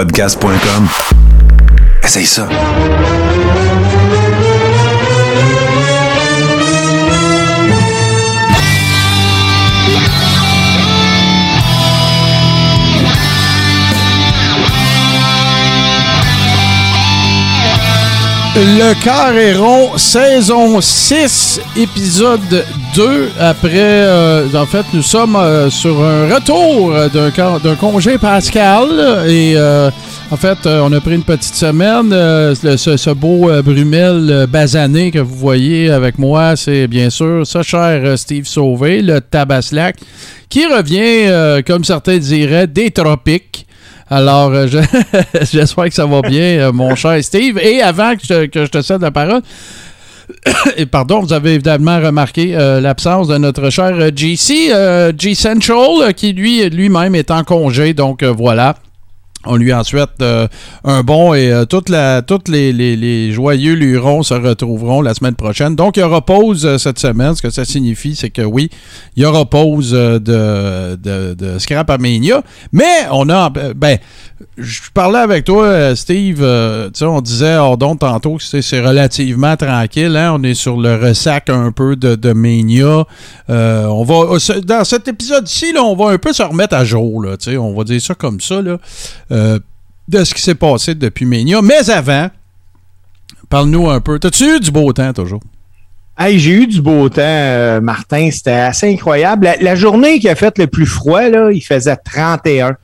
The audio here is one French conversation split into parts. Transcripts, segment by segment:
podcast.com. Essaye ça. Le Carré saison 6, épisode 2. Après, euh, en fait, nous sommes euh, sur un retour d'un, congé pascal. Et euh, en fait, on a pris une petite semaine. ce, ce, beau Brumel basané que vous voyez avec moi, c'est bien sûr ça, cher Steve Sauvé, le Tabaslac, qui revient, comme certains diraient, des tropiques. Alors, j'espère que ça va bien, mon cher Steve. Et avant que je, que je te cède la parole, et pardon, vous avez évidemment remarqué euh, l'absence de notre cher GC, G Central, qui lui lui-même est en congé. Donc voilà. On lui en souhaite euh, un bon et euh, toutes les, joyeux lurons se retrouveront la semaine prochaine. Donc, il y aura pause euh, cette semaine. Ce que ça signifie, c'est que oui, il y aura pause de, de, de Scrap. Mais on a. Ben, je parlais avec toi, Steve. sais, on disait hors donc tantôt c'est relativement tranquille. Hein? On est sur le ressac un peu de, de Mania. on va, dans cet épisode-ci, on va un peu se remettre à jour. Là, on va dire ça comme ça. Euh, de ce qui s'est passé depuis Ménia. Mais avant, parle-nous un peu. T'as-tu eu du beau temps toujours? Hey, j'ai eu du beau temps, euh, Martin. C'était assez incroyable. La, journée qui a fait le plus froid, là, il faisait 31.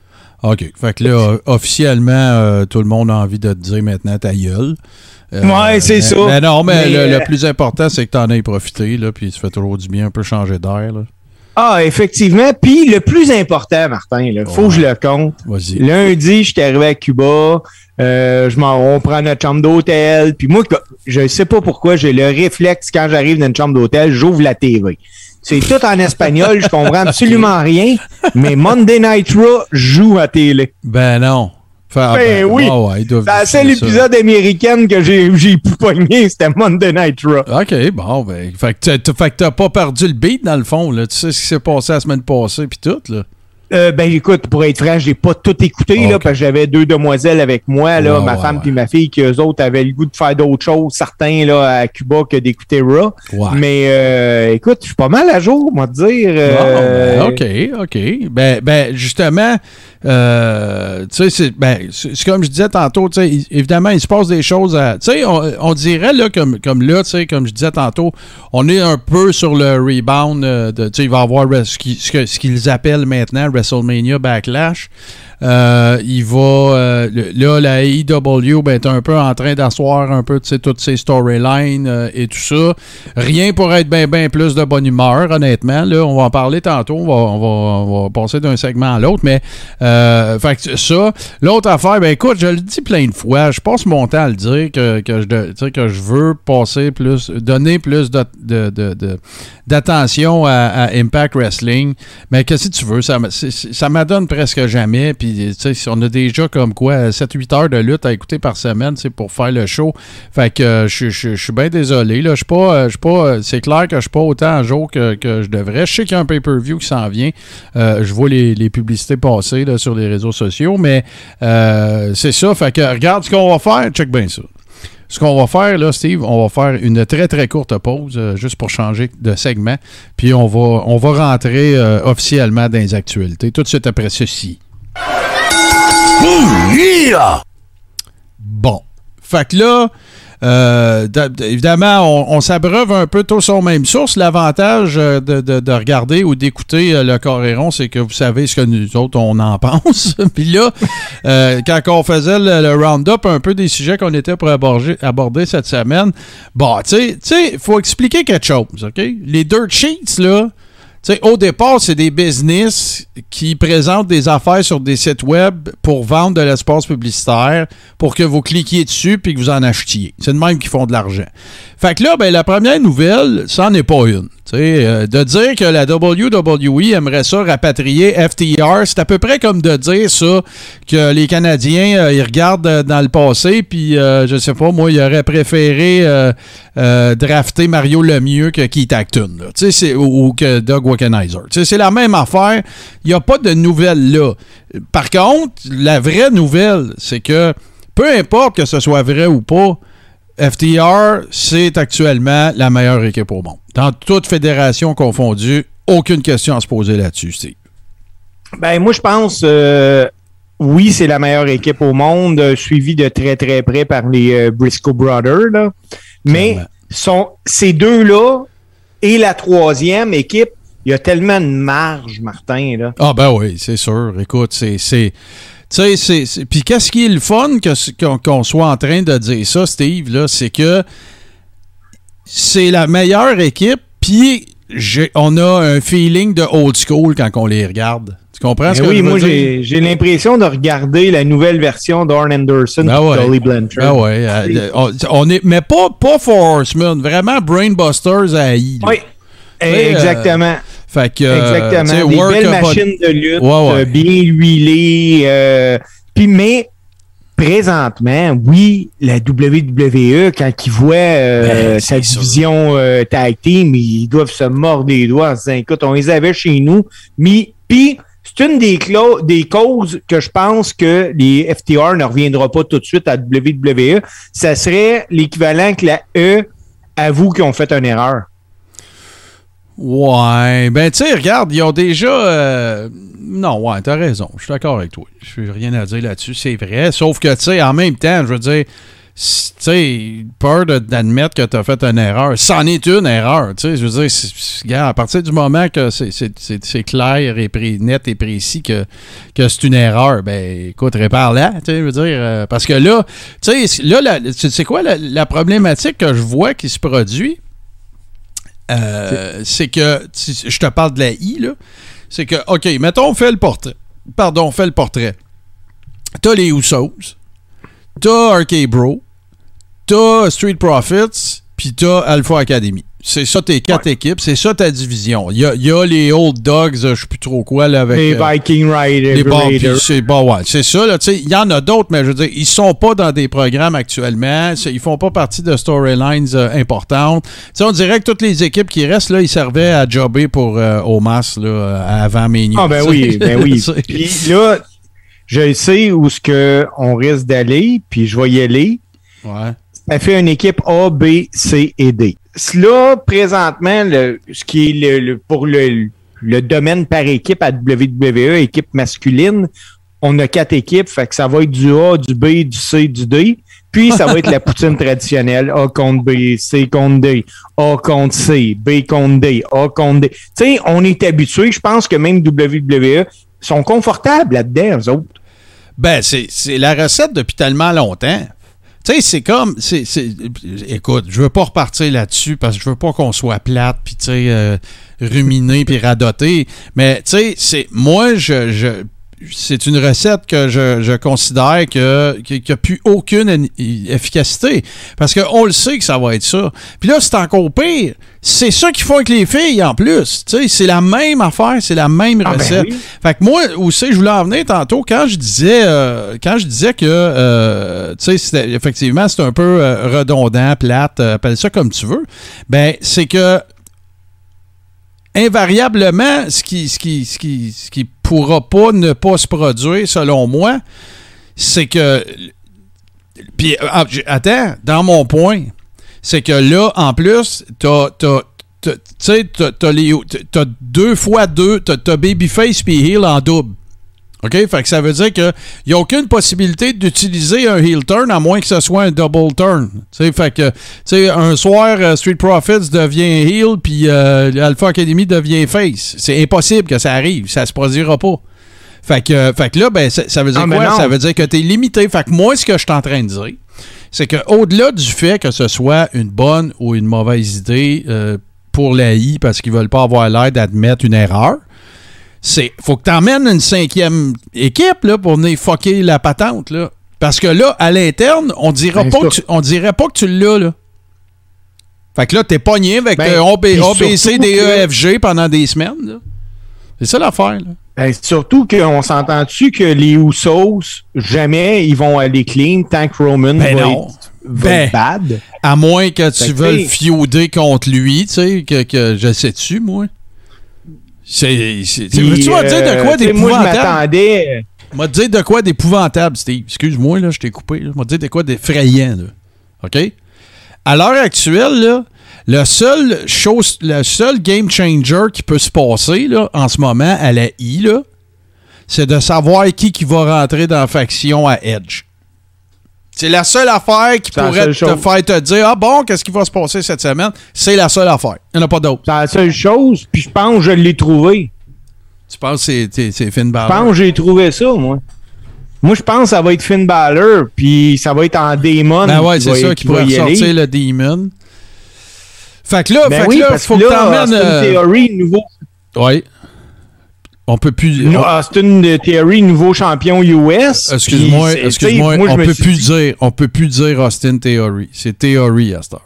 OK. Fait que là, officiellement, euh, tout le monde a envie de te dire maintenant ta gueule. ouais, c'est ça. Mais non, mais, le, plus important, c'est que tu en aies profité, là, puis ça fait toujours du bien un peu changer d'air. Ah, effectivement. Puis le plus important, Martin, il faut que je le compte. Lundi, j'étais arrivé à Cuba. Euh, je m'en, on prend notre chambre d'hôtel. Puis moi, je ne sais pas pourquoi, j'ai le réflexe quand j'arrive dans une chambre d'hôtel, j'ouvre la TV. C'est tout en espagnol, je comprends absolument rien. Mais Monday Night Raw joue à télé. Ben non. Ben, ben oui. c'est l'épisode américain que j'ai, j'ai pogné, c'était Monday Night Raw. OK, bon, ben. Fait que t'as pas perdu le beat dans le fond, là. Tu sais ce qui s'est passé la semaine passée, puis tout, là. Euh, ben écoute, pour être franc, j'ai pas tout écouté là, parce que j'avais deux demoiselles avec moi, là, ma femme puis ma fille, qui eux autres avaient le goût de faire d'autres choses, certains là, à Cuba que d'écouter Raw. Mais euh, écoute, je suis pas mal à jour, moi te dire. Euh, ben, ok, ok. Ben, ben justement, tu sais, ben, c'est comme je disais tantôt, évidemment, il se passe des choses à. Tu sais, on, dirait là, comme, comme là, tu sais, comme je disais tantôt, on est un peu sur le rebound de, tu sais, il va y avoir ce qu'ils appellent maintenant WrestleMania Backlash. Euh, il va. Euh, là, la AEW ben, est un peu en train d'asseoir un peu toutes ces storylines euh, et tout ça. Rien pour être bien ben plus de bonne humeur, honnêtement. Là, on va en parler tantôt. On va, passer d'un segment à l'autre. Mais fait ça. L'autre affaire, ben écoute, je le dis plein de fois. Je passe mon temps à le dire que, que, je, que je veux passer plus, donner plus de, d'attention à, Impact Wrestling. Mais qu'est-ce que tu veux? Ça, ça m'adonne presque jamais. Puis on a déjà comme quoi 7-8 heures de lutte à écouter par semaine pour faire le show. Fait que euh, je, suis bien désolé. Là. Je euh, pas, euh, c'est clair que je suis pas autant à jour que, je devrais. Je sais qu'il y a un pay-per-view qui s'en vient. je vois les, publicités passer sur les réseaux sociaux, mais c'est ça. Fait que regarde ce qu'on va faire. Check bien ça. Ce qu'on va faire, Steve, on va faire une très, très courte pause, juste pour changer de segment. Puis on va, on va rentrer officiellement dans les actualités tout de suite après ceci. Bon. Fait que là, euh, évidemment, on, s'abreuve un peu tous aux mêmes sources. L'avantage euh, de, regarder ou d'écouter euh, le Coréron, c'est que vous savez ce que nous autres, on en pense. Puis là, quand on faisait le, round-up un peu des sujets qu'on était pour aborder, cette semaine, bon, tu sais, il faut expliquer quelque chose, OK? Les dirt sheets, là, au départ, c'est des business qui présentent des affaires sur des sites web pour vendre de l'espace publicitaire, pour que vous cliquiez dessus puis que vous en achetiez. C'est de même qu'ils font de l'argent. Fait que là, ben, la première nouvelle, ça n'en est pas une. Euh, de dire que la WWE aimerait ça rapatrier FTR, c'est à peu près comme de dire ça, que les Canadiens, euh, ils regardent euh, dans le passé, puis je sais pas, moi, ils auraient préféré drafter Mario Lemieux que Keith Acton, ou, que Doug Wickenheiser. C'est la même affaire. Il n'y a pas de nouvelles là. Par contre, la vraie nouvelle, c'est que peu importe que ce soit vrai ou pas, FTR, c'est actuellement la meilleure équipe au monde. Dans toute fédération confondue, aucune question à se poser là-dessus, Steve. Ben, moi, je pense, euh, oui, c'est la meilleure équipe au monde, euh, suivie de très, très près par les euh, Briscoe Brothers. Mais sont, ces deux-là et la troisième équipe, il y a tellement de marge, Martin. Là. Ah, ben oui, c'est sûr. Écoute, c'est tu sais, c'est. Puis qu'est-ce qui est le fun qu'on soit en train de dire ça, Steve, là, c'est que c'est la meilleure équipe, puis on a un feeling de old school quand on les regarde. Tu comprends ce eh que oui, je veux moi, j'ai l'impression de regarder la nouvelle version d'Arn Anderson ben ouais. Dolly Blanchard. Ben ouais. Euh, on, est, mais pas, pas Horseman, vraiment Brainbusters à I. Oui, exactement. Fait que, Exactement. Des belles machines de lutte, euh, bien huilées. Euh, puis, mais présentement, oui, la WWE, quand ils voient euh, ben, sa division tag team, ils doivent se mordre les doigts en se disant, écoute, on les avait chez nous. Mais, puis, c'est une des, des causes que je pense que les FTR ne reviendra pas tout de suite à WWE. Ça serait l'équivalent que la E avoue qu'ils ont fait une erreur. Ouais, ben tu sais, regarde, ils ont déjà... Euh, non, ouais, t'as raison, je suis d'accord avec toi. Je n'ai rien à dire là-dessus, c'est vrai. Sauf que, tu sais, en même temps, je veux dire, tu sais, peur d'admettre que tu as fait une erreur. C'en est une erreur, tu sais. Je veux dire, regarde, à partir du moment que c'est clair et net et précis que, que c'est une erreur, ben écoute, répare-la, tu sais, je veux dire. Euh, parce que là, tu sais, là, c'est quoi la problématique que je vois qui se produit? Euh, c'est que, je te parle de la I, là. C'est que, OK, mettons, on fait le portrait. Pardon, on fait le portrait. T'as les Usos, t'as Arcade Bro, t'as Street Profits, puis t'as Alpha Academy. C'est ça tes quatre équipes, c'est ça ta division. Il y a, les Old Dogs, je sais plus trop quoi, là, avec. Les euh, Viking Riders. Les C'est bon, ouais, c'est ça, là. Il y en a d'autres, mais je veux dire, ils sont pas dans des programmes actuellement. Ils font pas partie de storylines euh, importantes. on dirait que toutes les équipes qui restent, là, ils servaient à jobber pour euh, Omas, là, avant Mania. Ah, ben oui, ben oui. puis là, je sais où ce qu'on risque d'aller, puis je vais y aller. Ouais. Ça fait une équipe A, B, C et D. Cela, présentement, le, ce qui est le, pour le, le domaine par équipe à WWE, équipe masculine, on a quatre équipes, fait que ça va être du A, du B, du C, du D. Puis ça va être la poutine traditionnelle. A contre B, C contre D, A contre C, B contre D, A contre D. Tu sais, on est habitué. Je pense que même WWE sont confortables là-dedans, eux autres. Ben, c'est la recette depuis tellement longtemps. Tu sais, c'est comme. c'est écoute, je veux pas repartir là-dessus parce que je veux pas qu'on soit plate, puis tu sais, euh, ruminer, puis. Mais tu sais, c'est moi, je, c'est une recette que je, considère que, qu'il n'y a plus aucune efficacité. Parce qu'on le sait que ça va être ça. Puis là, c'est encore pire. C'est ça qu'ils font avec les filles en plus. C'est la même affaire, c'est la même ah, ben recette. Fait que moi aussi, je voulais en venir tantôt quand je disais euh, quand je disais que euh, effectivement c'est un peu euh, redondant, plate, appelle ça comme tu veux. Ben, c'est que invariablement, ce qui, ce qui, ce qui, ce qui pourra pas ne pas se produire, selon moi, c'est que. Puis, ah, attends, dans mon point, c'est que là, en plus, t'as. Tu sais, t'as deux fois deux, t'as Babyface puis Heel en double. OK? Fait que ça veut dire qu'il n'y a aucune possibilité d'utiliser un heel turn à moins que ce soit un double turn. fait que, un soir, euh, Street Profits devient heel, puis euh, Alpha Academy devient face. C'est impossible que ça arrive. Ça se produira pas. Fait que, fait que là, ben, ça, veut dire ah, quoi? Ça veut dire que tu es limité. Fait que moi, ce que je suis en train de dire, c'est qu'au-delà du fait que ce soit une bonne ou une mauvaise idée euh, pour l'AI parce qu'ils veulent pas avoir l'air d'admettre une erreur, c'est faut que tu emmènes une cinquième équipe là, pour venir fucker la patente. Là. Parce que là, à l'interne, on dira ben, pas que tu, on dirait pas que tu l'as. Là. Fait que là, t'es pogné avec ben, ABC, DEFG pendant des semaines. C'est ça l'affaire. Ben, surtout qu'on s'entend-tu que les Usos, jamais ils vont aller clean tant que Roman ben va, Être, ben, bad. À moins que tu veuilles fiauder contre lui, tu sais, que, que je sais-tu, moi. C'est. Tu vas dire de quoi d'épouvantable? Moi, je m'attendais. M'a dire de quoi d'épouvantable, Steve. Excuse-moi, là, je t'ai coupé. M'a dire de quoi d'effrayant. OK? À l'heure actuelle, là, le seul, chose, le seul game changer qui peut se passer là, en ce moment à la I, c'est de savoir qui, qui va rentrer dans la faction à Edge. C'est la seule affaire qui pourrait te faire te dire Ah bon, qu'est-ce qui va se passer cette semaine? C'est la seule affaire. Il n'y en a pas d'autre. C'est la seule chose, puis je pense que je l'ai trouvé. Tu penses que c'est Finn Balor? Je pense que j'ai trouvé ça, moi. Moi, je pense que ça va être Finn Balor, puis ça va être en Demon. Ben ouais, c'est ça qui pourrait sortir le Demon. Fait que là, ben fait que là, faut que t'emmènes. Euh... Nouveau. Oui. On peut plus. No, Austin Theory, nouveau champion US. Excuse-moi, excuse-moi. On peut plus dire, on peut plus dire Austin Theory. C'est Theory à Star.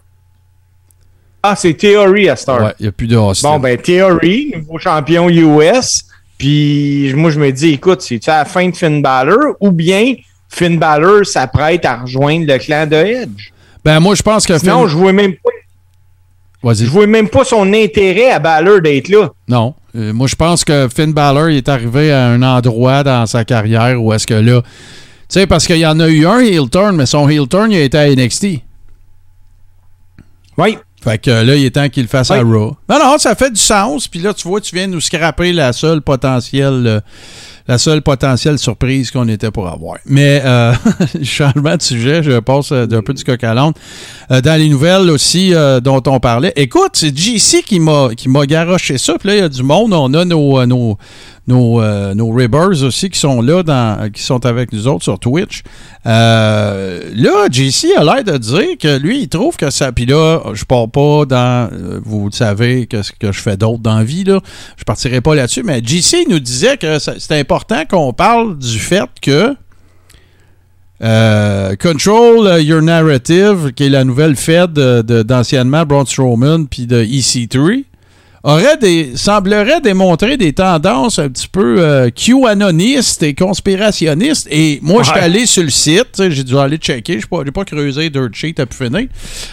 Ah, c'est Theory à Star. Ouais, il n'y a plus de Austin. Bon, ben, Theory, nouveau champion US. Puis, moi, je me dis, écoute, c'est-tu à la fin de Finn Balor ou bien Finn Balor s'apprête à rejoindre le clan de Edge? Ben, moi, je pense que Sinon, je vois même pas je vois même pas son intérêt à Balor d'être là. Non. Euh, moi, je pense que Finn Balor est arrivé à un endroit dans sa carrière où est-ce que là. Tu sais, parce qu'il y en a eu un heel turn, mais son heel turn, il a été à NXT. Oui. Fait que là, il est temps qu'il le fasse à Raw. Non, non, ça fait du sens. Puis là, tu vois, tu viens nous scraper la seule potentielle. La seule potentielle surprise qu'on était pour avoir. Mais euh, changement de sujet, je passe euh, d'un peu du coq à l'onde. Euh, dans les nouvelles aussi dont on parlait. Écoute, c'est JC qui m'a qui m'a garoché ça. Puis là, il y a du monde. On a nos, nos, nos, nos Ribbers aussi qui sont là, dans, qui sont avec nous autres sur Twitch. Là, JC a l'air de dire que lui, il trouve que ça. Puis là, je pars pas dans. Vous savez que ce que je fais d'autre dans la vie, là. Je partirai pas là-dessus. Mais JC nous disait que c'est important qu'on parle du fait que. Control Your Narrative, qui est la nouvelle Fed d'anciennement Braun Strowman puis de EC3, aurait des, semblerait démontrer des tendances un petit peu euh, QAnonistes et conspirationnistes. Et moi, je suis allé sur le site, j'ai dû aller checker, je n'ai pas, creusé Dirt Sheet à pu finir.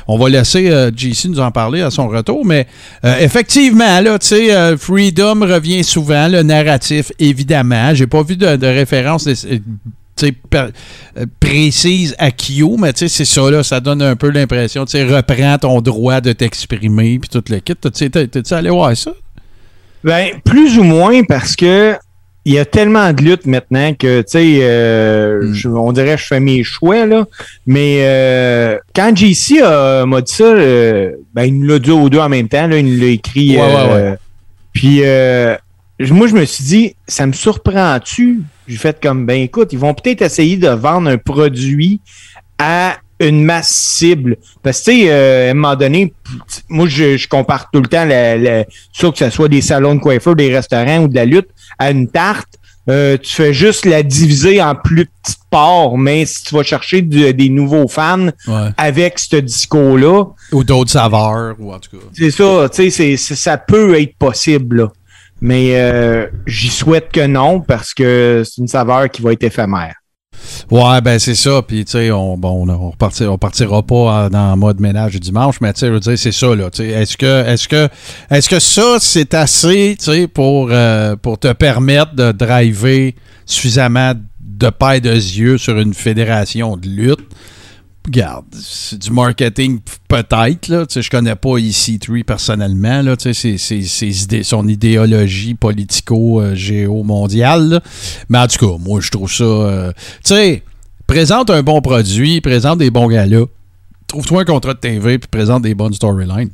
On va laisser euh, JC nous en parler à son retour, mais euh, effectivement, là, tu sais, euh, Freedom revient souvent, le narratif, évidemment. J'ai pas vu de, de référence précise à Kyo, mais c'est ça, là, ça donne un peu l'impression, tu reprends ton droit de t'exprimer, puis tout le kit. T'es-tu allé voir ça? Ben, plus ou moins parce que il y a tellement de luttes maintenant que, tu sais, euh, hmm. on dirait que je fais mes choix, là. Mais euh, quand JC m'a dit ça, ben, il nous l'a dit aux deux en même temps, là, il l'a écrit. Puis, moi, je me suis dit, ça me surprend-tu j'ai fait comme, ben écoute, ils vont peut-être essayer de vendre un produit à une masse cible. Parce que, tu sais, euh, à un moment donné, moi, je, compare tout le temps, la, soit que ce soit des salons de coiffeur, des restaurants ou de la lutte, à une tarte. Euh, tu fais juste la diviser en plus petites parts, mais si tu vas chercher des nouveaux fans avec ce discours-là. Ou d'autres saveurs, ou en tout cas. C'est ça, tu sais, ça peut être possible. Là. Mais euh, j'y souhaite que non parce que c'est une saveur qui va être éphémère. Ouais, ben c'est ça. Puis, tu sais, on, bon, on, repartira, partira pas dans le mode ménage dimanche, mais tu sais, je veux dire, c'est ça, là. Est-ce que, est-ce que, est-ce que ça, c'est assez, tu sais, pour, euh, pour te permettre de driver suffisamment de paille de yeux sur une fédération de lutte? Regarde, c'est du marketing peut-être, là. Je connais pas EC3 personnellement, là. C'est, son idéologie politico-géo-mondiale. Mais en tout cas, moi, je trouve ça. Euh, tu sais, présente un bon produit, présente des bons gars-là. Trouve-toi un contrat de TV puis présente des bonnes storylines.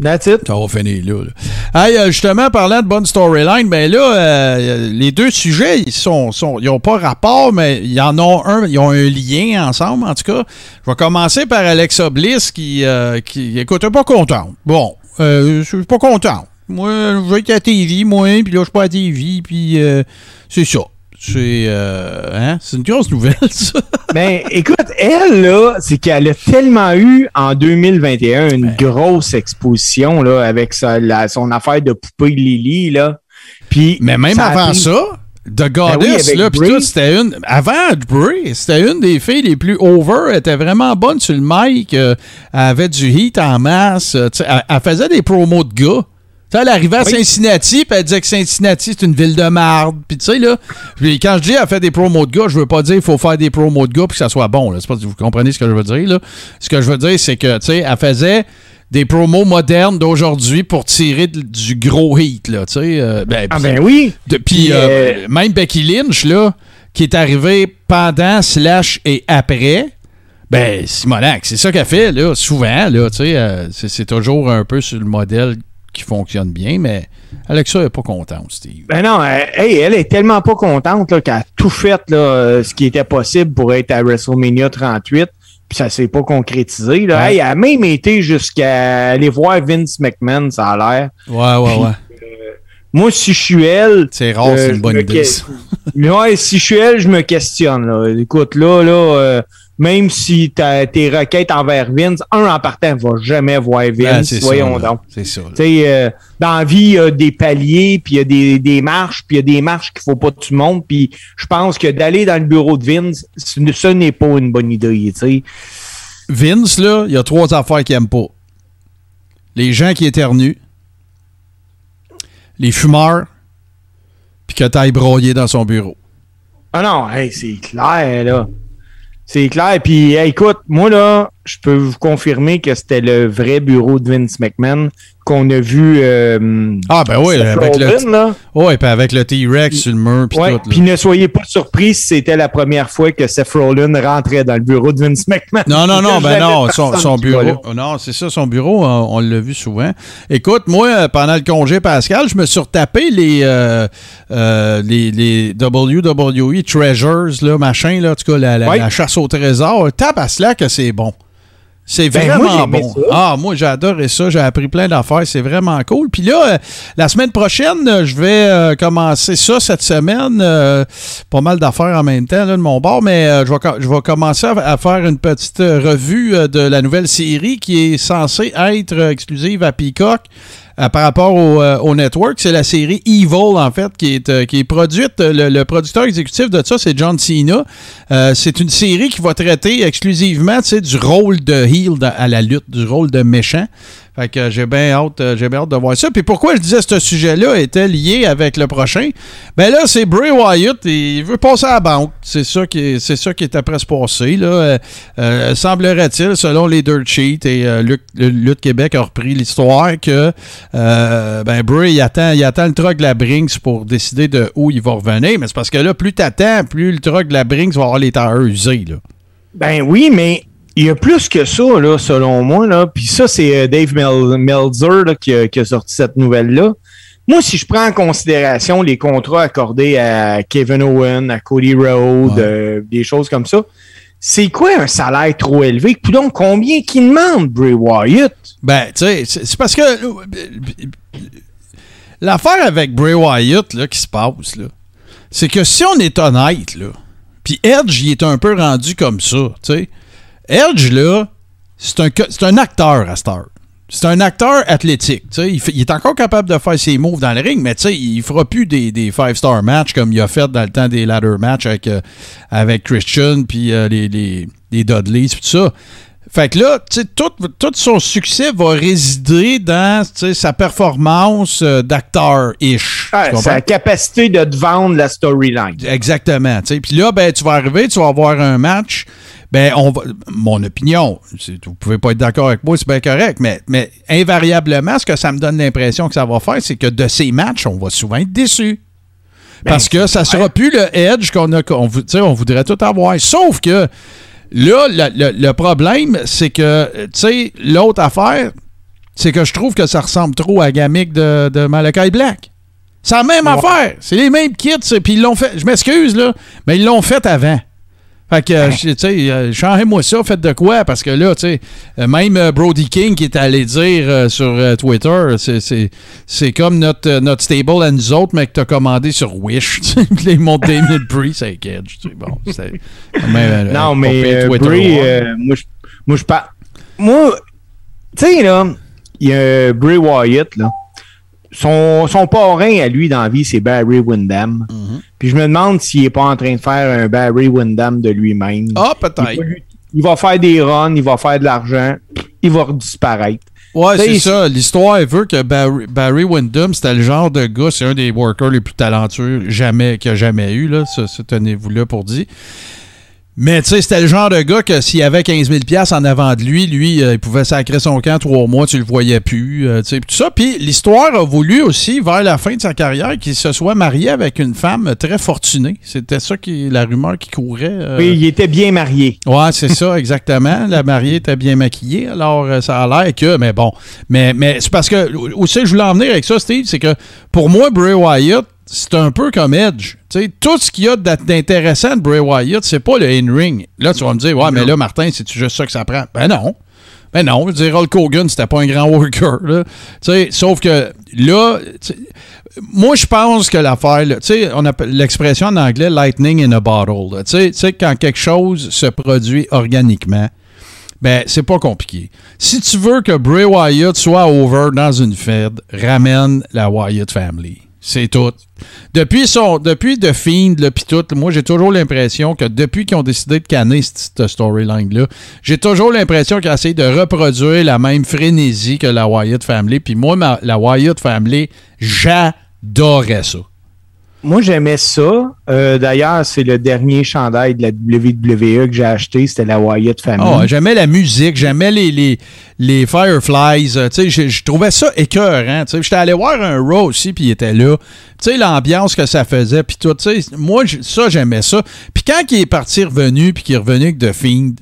That's it. Ça va finir là. Hey, euh, justement, parlant de bonne storyline, ben là, euh, les deux sujets, ils sont, sont ils ont pas rapport, mais il y en a un, ils ont un lien ensemble, en tout cas. Je vais commencer par Alexa Bliss qui, euh, qui écoute, pas content. Bon, je suis pas content. Moi, je vais être à TV, moi, puis là, je suis pas à TV, puis c'est ça. C'est hein? C'est une grosse nouvelle, ça. ben, écoute, elle, là, c'est qu'elle a tellement eu en 2021 une grosse exposition, là, avec son affaire de poupée Lily, là. Puis, Mais même avant ça, The ben Goddess, là, pis tout, c'était une. Avant Bray, c'était une des filles les plus over. Elle était vraiment bonne sur le mic. Euh, elle avait du heat en masse. Euh, elle, faisait des promos de gars. Elle arrivait à Cincinnati, puis elle disait que Cincinnati, c'est une ville de marde. Puis tu sais, là, quand je dis elle fait des promos de gars, je veux pas dire qu'il faut faire des promos de gars pour que ça soit bon. Là. Pas, vous comprenez ce que je veux dire, là. Ce que je veux dire, c'est que, tu sais, elle faisait des promos modernes d'aujourd'hui pour tirer du gros heat, là, tu sais. Euh, ben, ah ben oui! Puis euh, euh, même Becky Lynch, là, qui est arrivée pendant, slash et après, ben, Simonac, c'est ça qu'elle fait, là, souvent, là, tu sais. c'est toujours un peu sur le modèle qui fonctionne bien, mais Alexa n'est pas contente, Steve. Ben non, elle, elle est tellement pas contente qu'elle a tout fait là, ce qui était possible pour être à WrestleMania 38 puis ça s'est pas concrétisé. Là. elle a même été jusqu'à aller voir Vince McMahon, ça a l'air. Ouais, ouais, ouais. Euh, moi, si je suis elle. C'est rare, c'est une bonne idée. Mais ouais, si je suis elle, je me questionne. Là. Écoute, là, là, euh, même si tes requêtes envers Vince, un en partant va jamais voir Vince, voyons donc. C'est sais, euh, dans la vie, il y a des paliers, puis il y a des, des marches, puis il y a des marches qu'il faut pas que tu montes, puis je pense que d'aller dans le bureau de Vince, ce n'est pas une bonne idée, tu sais. Vince, là, il y a trois affaires qu'il aime pas. Les gens qui éternuent, les fumeurs, puis que t'ailles broyer dans son bureau. Ah non, c'est clair, là. C'est clair. Puis, écoute, moi, là, je peux vous confirmer que c'était le vrai bureau de Vince McMahon qu'on a vu. Euh, ah, ben oui, avec le, ouais, puis avec le T-Rex sur le mur. Puis ouais, puis ne soyez pas surpris si c'était la première fois que Seth Rollins rentrait dans le bureau de Vince McMahon. Non, non, non, ben non, son, bureau. Non, c'est ça, son bureau, on, l'a vu souvent. Écoute, moi, pendant le congé Pascal, je me suis retapé les, euh, euh, les, les, WWE Treasures, là, machin, là, en tout cas, la, la chasse au trésor. Tape à cela que c'est bon. C'est ben, vraiment bon. Ah, moi, j'ai adoré ça. J'ai appris plein d'affaires. C'est vraiment cool. Puis là, euh, la semaine prochaine, euh, je vais euh, commencer ça cette semaine. pas mal d'affaires en même temps de mon bord, mais je, vais, je vais commencer à, faire une petite revue de la nouvelle série qui est censée être exclusive à Peacock. Euh, par rapport euh, au, network, c'est la série Evil, en fait, qui est, euh, qui est produite. Le, producteur exécutif de ça, c'est John Cena. c'est une série qui va traiter exclusivement du rôle de heel à la lutte, du rôle de méchant. Fait que j'ai bien hâte, euh, j'ai hâte de voir ça. Puis pourquoi je disais ce sujet-là était lié avec le prochain? Ben là, c'est Bray Wyatt, il veut passer à la banque. C'est ça qui c'est ça qui est après se passer. Là. Euh, euh, semblerait-il, selon les Dirt Sheets et Lutte, Lutte, Québec a repris l'histoire que ben Bray il attend, il attend le truck de la Brinks pour décider de où il va revenir. Mais c'est parce que là, plus t'attends, plus le truck de la Brinks va avoir les tailleurs. Ben oui, mais il y a plus que ça, là, selon moi. Là. Puis ça, c'est euh, Dave Melzer qui, a, sorti cette nouvelle-là. Moi, si je prends en considération les contrats accordés à Kevin Owen, à Cody Rhodes, euh, des choses comme ça, c'est quoi un salaire trop élevé? Puis donc, combien qu'il demande Bray Wyatt? Ben, tu sais, c'est parce que l'affaire avec Bray Wyatt là, qui se passe, là, c'est que si on est honnête, là, puis Edge, il est un peu rendu comme ça, tu sais. Edge, là, c'est un, un acteur à Star. C'est un acteur athlétique. Il, il, est encore capable de faire ses moves dans le ring, mais il fera plus des, des five-star matchs comme il a fait dans le temps des ladder matchs avec, euh, avec Christian puis euh, les, les, les Dudleys tout ça. Fait que là, tout, tout son succès va résider dans sa performance euh, d'acteur-ish. sa capacité de te vendre la storyline. Exactement. Puis là, ben, tu vas arriver, tu vas avoir un match ben, on va, mon opinion, vous pouvez pas être d'accord avec moi, c'est bien correct, mais, mais invariablement, ce que ça me donne l'impression que ça va faire, c'est que de ces matchs, on va souvent être déçu. Ben, Parce que ça sera plus le edge qu'on a, on, on voudrait tout avoir. Sauf que là, le, problème, c'est que, tu sais, l'autre affaire, c'est que je trouve que ça ressemble trop à Gamic de, de Malakai Black. C'est la même affaire. C'est les mêmes kits, puis ils l'ont fait. Je m'excuse, là, mais ils l'ont fait avant. Fait que, euh, tu sais, euh, changez-moi ça, faites de quoi? Parce que là, tu sais, euh, même Brody King qui est allé dire sur Twitter, c'est comme notre, notre stable à nous autres, mais que t'as commandé sur Wish. les monts Damien Brie, c'est Edge. Bon, non, mais Brie, moi, je moi, je pas. Moi, tu sais, là, il y a Bray Wyatt, là son, son parrain à lui dans la vie, c'est Barry Windham. Mhm. Puis je me demande s'il n'est pas en train de faire un Barry Windham de lui-même. Ah, peut-être. Il, va faire des runs, il va faire de l'argent, il va disparaître. Ouais, c'est ça. L'histoire veut que Barry, Barry Windham, c'était le genre de gars, c'est un des workers les plus talentueux jamais, qu'il a jamais eu, là. Tenez-vous là pour dire. Mais tu sais, c'était le genre de gars que s'il avait 15 000 en avant de lui, lui, euh, il pouvait sacrer son camp trois mois, tu le voyais plus. Euh, sais, tout ça. Puis l'histoire a voulu aussi, vers la fin de sa carrière, qu'il se soit marié avec une femme très fortunée. C'était ça qui la rumeur qui courait. Euh. Oui, il était bien marié. Ouais, c'est ça, exactement. La mariée était bien maquillée. Alors, ça a l'air que, mais bon. Mais, mais c'est parce que, aussi, je voulais en venir avec ça, Steve, c'est que pour moi, Bray Wyatt, c'est un peu comme Edge. tout ce qu'il y a d'intéressant de Bray Wyatt, c'est pas le in-ring. Là, tu vas me dire, ouais, mais là, Martin, c'est juste ça que ça prend? Ben non. Ben non, je veux dire, Hulk Hogan, c'était pas un grand worker. Là. sauf que là, moi, je pense que l'affaire, tu sais, on appelle l'expression en anglais lightning in a bottle. Tu sais, quand quelque chose se produit organiquement, ben, c'est pas compliqué. Si tu veux que Bray Wyatt soit over dans une fed, ramène la Wyatt family. C'est tout. Depuis, son, depuis The Fiend, puis tout, moi, j'ai toujours l'impression que depuis qu'ils ont décidé de canner cette storyline-là, j'ai toujours l'impression qu'ils essayé de reproduire la même frénésie que la Wyatt Family. Puis moi, la Wyatt Family, j'adorais ça. Moi, j'aimais ça. Euh, d'ailleurs, c'est le dernier chandail de la WWE que j'ai acheté. C'était la Wyatt Family. Oh, j'aimais la musique. J'aimais les, les, les Fireflies. Euh, je trouvais ça écœurant. J'étais allé voir un Raw aussi, puis il était là. Tu sais, l'ambiance que ça faisait, puis tout. Moi, ça, j'aimais ça. Puis quand il est parti revenu, puis qu'il est revenu avec The Fiend,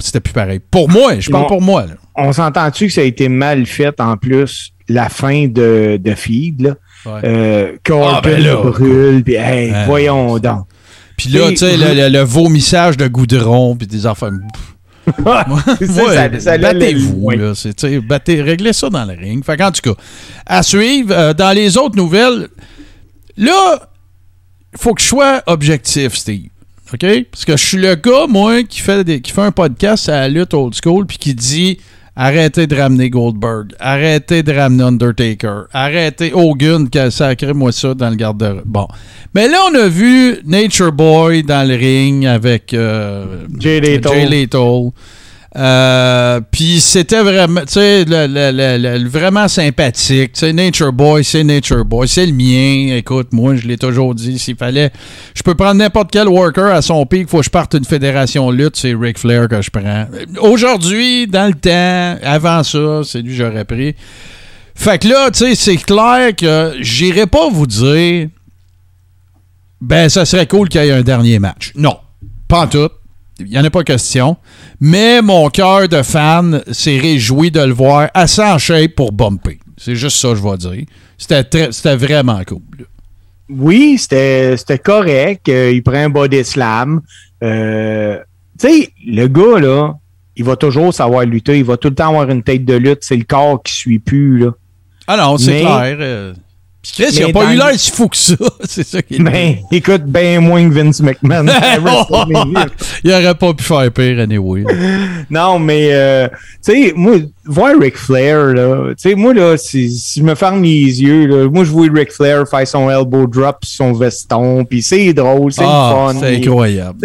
c'était plus pareil. Pour moi, je parle pour moi. On s'entend-tu que ça a été mal fait en plus, la fin de, de Feed, là? Euh, ah, ben brûle, puis hey, voyons donc. Puis là, tu sais, le, vomissage de goudron, puis des enfants. battez-vous, là. Battez, réglez ça dans le ring. Fait en tout cas, à suivre, euh, dans les autres nouvelles, là, il faut que je sois objectif, Steve. OK? Parce que je suis le gars, moi, qui fait, des, qui fait un podcast à la lutte old school, puis qui dit Arrêtez de ramener Goldberg. Arrêtez de ramener Undertaker. Arrêtez Hogan, sacrez-moi ça dans le garde-robe. Bon. Mais là, on a vu Nature Boy dans le ring avec euh, Jay Lethal. Euh, puis c'était vraiment, tu sais, vraiment sympathique. Tu sais, Nature Boy, c'est Nature Boy, c'est le mien. Écoute, moi, je l'ai toujours dit, s'il fallait, je peux prendre n'importe quel worker à son pic, faut que je parte une fédération lutte, c'est Ric Flair que je prends. Aujourd'hui, dans le temps, avant ça, c'est lui que j'aurais pris. Fait que là, tu sais, c'est clair que j'irai pas vous dire, ben, ça serait cool qu'il y ait un dernier match. Non, pas en tout. Il n'y en a pas question. Mais mon cœur de fan s'est réjoui de le voir assez en shape pour bumper. C'est juste ça, je vais dire. C'était vraiment cool. Oui, c'était correct. Euh, il prend un body slam. Euh, tu sais, le gars, là, il va toujours savoir lutter. Il va tout le temps avoir une tête de lutte. C'est le corps qui suit plus. Là. Ah non, c'est clair. Chris, il n'a pas eu l'air si fou que ça. C'est ça qui est. Ben, écoute, bien moins que Vince McMahon. il aurait pas pu faire pire, anyway. non, mais, euh, tu sais, moi, voir Ric Flair, là, tu sais, moi, là, si, je me ferme les yeux, là, moi, je vois Ric Flair faire son elbow drop son veston, puis c'est drôle, c'est ah, fun. C'est incroyable.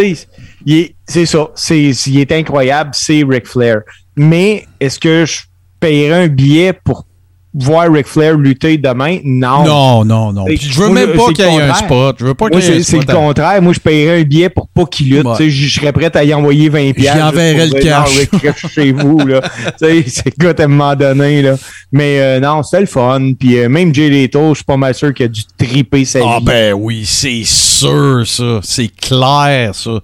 C'est ça, c'est, il est incroyable, c'est Ric Flair. Mais est-ce que je paierais un billet pour voir Ric Flair lutter demain? Non. Non, non, non. je veux même pas qu'il y ait un spot. Je veux pas qu'il y ait un spot. C'est le contraire. Moi, je paierais un billet pour pas qu'il lutte. Je, je serais prêt à y envoyer 20 pièces. J'enverrais le cash. chez vous, là. c'est quoi un moment donné, là? Mais euh, non, c'était le fun. Puis euh, même Jay Leto, je suis pas mal sûr qu'il a dû triper sa ah, vie. Ah ben oui, c'est sûr, ça. C'est clair, ça.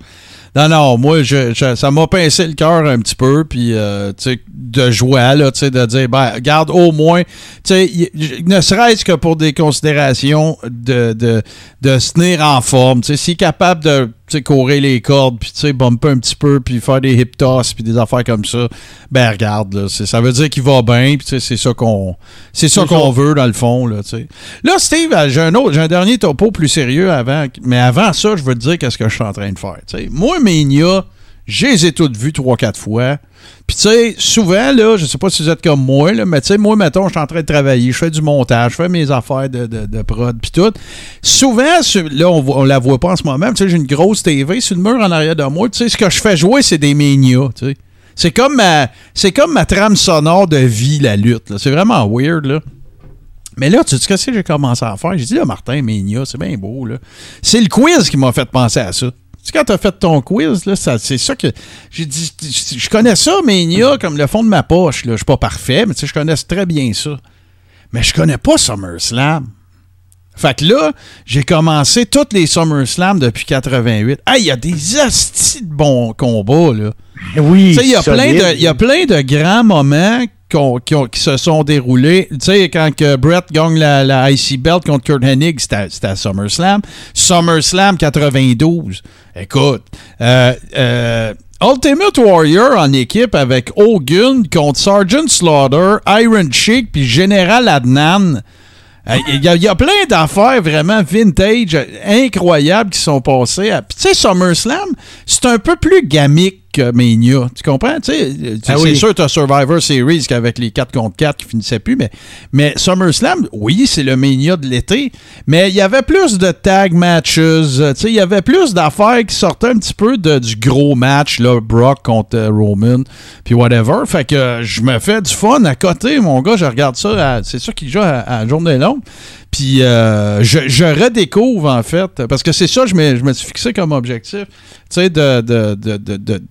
Non, non, moi, je, ça m'a pincé le cœur un petit peu. Puis, euh, de joie, là, de dire, ben, garde au moins, ne serait-ce que pour des considérations de, de, de se tenir en forme, s'il est capable de courir les cordes, puis bumper un petit peu, puis faire des hip toss, puis des affaires comme ça, ben regarde, là, ça veut dire qu'il va bien, puis c'est ça qu'on c'est ça qu'on veut dans le fond. Là, là Steve, euh, j'ai un autre, j'ai un dernier topo plus sérieux avant, mais avant ça, je veux te dire qu'est-ce que je suis en train de faire. Moi, Mania, je les ai toutes vues trois, quatre fois. Puis, tu sais, souvent, là, je sais pas si vous êtes comme moi, là, mais tu sais, moi, mettons, je suis en train de travailler, je fais du montage, je fais mes affaires de, de, prod, puis tout. Souvent, là, on, on la voit pas en ce moment, tu sais, j'ai une grosse TV sur le mur en arrière de moi. Tu sais, ce que je fais jouer, c'est des Mania, tu sais. C'est comme ma, c'est comme ma trame sonore de vie, la lutte. C'est vraiment weird, là. Mais là, tu sais ce que j'ai commencé à faire? J'ai dit, là, Martin, Mania, c'est bien beau, là. C'est le quiz qui m'a fait penser à ça quand tu as fait ton quiz, là, c'est ça que. J'ai dit. Je connais ça, Mania, comme le fond de ma poche. Je suis pas parfait, mais je connais très bien ça. Mais je connais pas SummerSlam. Fait que là, j'ai commencé toutes les SummerSlam depuis 88. Ah, il y a des astis de bons combats, là. Oui, il y, a plein de, y a plein de grands moments qui, se sont déroulés. Tu sais, quand que Brett gagne la, IC Belt contre Kurt Hennig, c'était à, SummerSlam. SummerSlam 92. Écoute, euh, euh, Ultimate Warrior en équipe avec Hogan contre Sergeant Slaughter, Iron Sheik puis Général Adnan. Il y, a, plein d'affaires vraiment vintage, incroyables qui sont passées. Tu sais, SummerSlam, c'est un peu plus gamique Mania. Tu comprends? Ah c'est sûr, tu as Survivor Series avec les 4 contre 4 qui finissaient plus, mais, mais SummerSlam, oui, c'est le Mania de l'été, mais il y avait plus de tag matches. Il y avait plus d'affaires qui sortaient un petit peu de, du gros match, là, Brock contre euh, Roman, puis whatever. Fait que je me fais du fun à côté, mon gars. Je regarde ça. C'est ça qui joue à, à journée longue. Puis euh, je, redécouvre, en fait, parce que c'est ça, je me, je me suis fixé comme objectif, tu sais, de, de, de,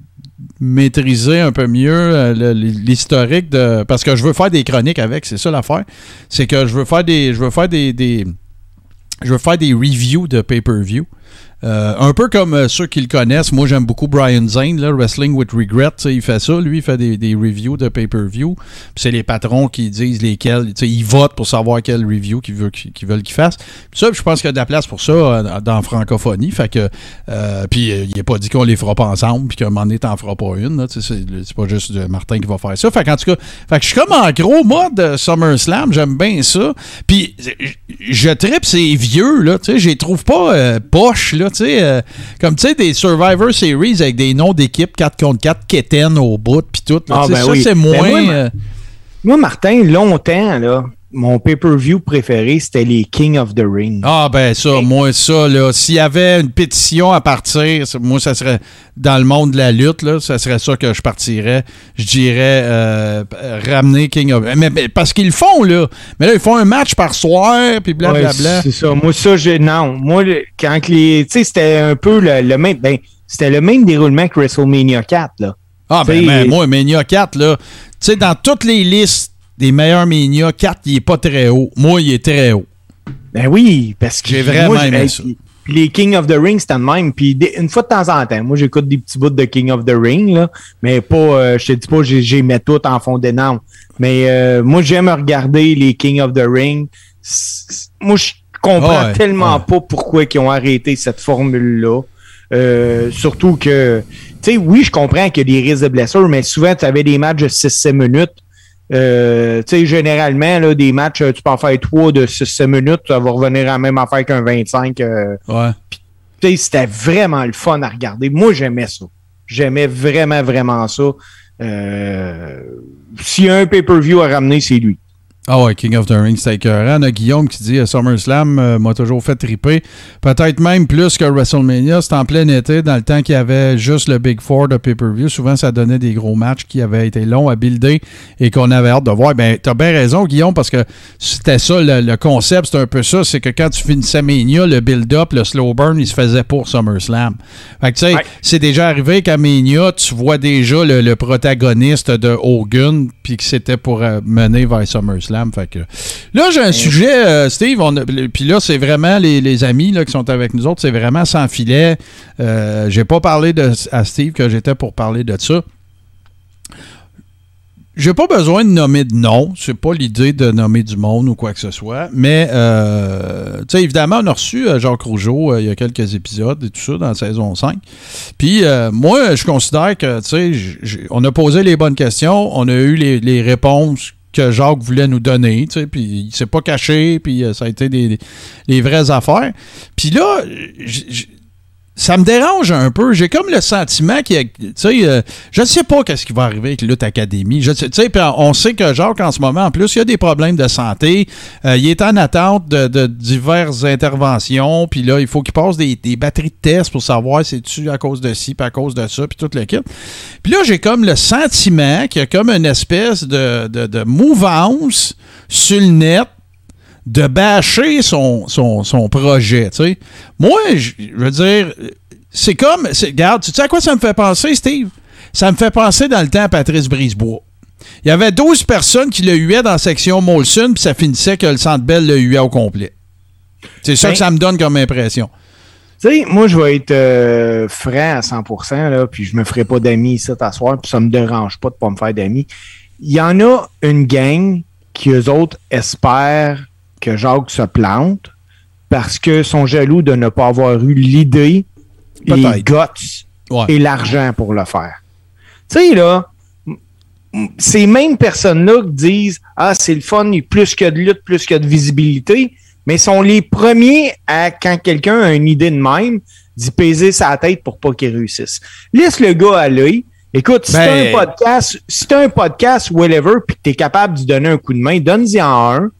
maîtriser un peu mieux euh, l'historique de parce que je veux faire des chroniques avec c'est ça l'affaire. C'est que je veux faire des je veux faire des, des je veux faire des reviews de pay-per-view euh, un peu comme euh, ceux qui le connaissent, moi j'aime beaucoup Brian Zane, là, Wrestling with Regret, il fait ça, lui il fait des, des reviews de pay-per-view, c'est les patrons qui disent lesquels, ils votent pour savoir quel review qu'ils veulent qu'ils fassent. Ça, je pense qu'il y a de la place pour ça euh, dans francophonie, fait que puis il n'est pas dit qu'on les fera pas ensemble, puis qu'un moment donné t'en feras pas une, c'est pas juste Martin qui va faire ça. Fait qu'en tout cas, fait que je suis comme en gros mode SummerSlam, j'aime bien ça, puis je tripe ces vieux, là, tu sais, je les trouve pas poches, là, euh, comme tu sais, des Survivor Series avec des noms d'équipes 4 contre 4, Keten au bout, puis tout. Ah, ben ça, c'est ben, moins. Euh, moi, Martin, longtemps, là, mon pay-per-view préféré, c'était les King of the Ring. Ah, ben ça, moi, ça, là, s'il y avait une pétition à partir, moi, ça serait dans le monde de la lutte, là, ça serait ça que je partirais. Je dirais euh, ramener King of mais, mais Parce qu'ils le font, là. Mais là, ils font un match par soir, puis blablabla. c'est ça. Moi, ça, j'ai. Non. Moi, quand les. Tu sais, c'était un peu le, même. Ben, c'était le même déroulement que WrestleMania 4, là. Ah, ben, ben, moi, Mania 4, là. Tu sais, dans toutes les listes des meilleurs Mania, 4, il est pas très haut. Moi, il est très haut. Ben oui, parce que j'ai vraiment aimé ça. les King of the Ring, c'était le même. Puis une fois de temps en temps, moi, j'écoute des petits bouts de King of the Ring, là, mais pas, euh, je te dis pas, j'ai mis tout en fond d'énorme. Mais euh, moi, j'aime regarder les King of the Ring. Moi, je comprends tellement pas pourquoi ils ont arrêté cette formule-là. Euh, surtout que, tu sais, oui, je comprends qu'il y a des risques de blessure, mais souvent, tu avais des matchs de 6-7 minutes euh, tu sais, généralement, là, des matchs, tu peux en faire trois de 6 minutes, ça va revenir à la même affaire qu'un 25. Euh, ouais. Tu sais, c'était vraiment le fun à regarder. Moi, j'aimais ça. J'aimais vraiment, vraiment ça. Euh, S'il y a un pay-per-view à ramener, c'est lui. Ah ouais, King of the Ring, c'était écœurant. On a Guillaume qui dit euh, SummerSlam euh, m'a toujours fait triper. Peut-être même plus que WrestleMania. C'était en plein été, dans le temps qu'il y avait juste le Big Four de pay-per-view. Souvent, ça donnait des gros matchs qui avaient été longs à builder et qu'on avait hâte de voir. Ben, t'as bien raison, Guillaume, parce que c'était ça, le, concept, c'était un peu ça. C'est que quand tu finissais Mania, le build-up, le slow burn, il se faisait pour SummerSlam. Fait que, tu sais, c'est déjà arrivé qu'à Mania, tu vois déjà le, protagoniste de Hogan, puis que c'était pour euh, mener vers SummerSlam là, j'ai un sujet, euh, Steve. Puis là, c'est vraiment les, amis là, qui sont avec nous autres. C'est vraiment sans filet. Euh, j'ai pas parlé de, à Steve que j'étais pour parler de ça. j'ai pas besoin de nommer de nom. C'est pas l'idée de nommer du monde ou quoi que ce soit. Mais, euh, tu sais, évidemment, on a reçu euh, Jacques Rougeau il y a quelques épisodes et tout ça dans la saison 5. Puis, moi, je considère que, tu sais, on a posé les bonnes questions. On a eu les, réponses que Jacques voulait nous donner, tu sais, puis il s'est pas caché, puis ça a été des, des vraies affaires. Puis là, ça me dérange un peu. J'ai comme le sentiment qu'il y a. Tu sais, euh, je ne sais pas qu'est-ce qui va arriver avec Lutte Académie. Je sais, on sait que Jacques, en ce moment, en plus, il y a des problèmes de santé. Euh, il est en attente de, diverses interventions. Puis là, il faut qu'il passe des, batteries de tests pour savoir si c'est à cause de ci, puis à cause de ça, puis tout le kit. Puis là, j'ai comme le sentiment qu'il y a comme une espèce de, de, de mouvance sur le net de bâcher son, son, projet. Moi, je veux dire, c'est comme. Regarde, tu sais à quoi ça me fait penser, Steve? Ça me fait penser dans le temps à Patrice Brisebois. Il y avait 12 personnes qui le huaient dans la section Molson, puis ça finissait que le Centre Bell le huait au complet. C'est ça que ben ça me donne comme impression. Tu sais, moi, je vais être euh, franc à 100%, là, puis je me ferai pas d'amis à soir, puis ça me dérange pas de pas me faire d'amis. Il y en a une gang qui, eux autres, espèrent que Jacques se plante parce que sont jaloux de ne pas avoir eu l'idée, les guts et l'argent pour le faire. Tu sais, là, ces mêmes personnes-là qui disent Ah, c'est le fun, il y a plus que de lutte, plus que de visibilité, mais sont les premiers à, quand quelqu'un a une idée de même, d'y peser sa tête pour pas qu'il réussisse. Laisse le gars aller. Écoute, si t'as un ben- podcast, si t'as un podcast, whatever, puis que t'es capable de donner un coup de main, donne-y en un.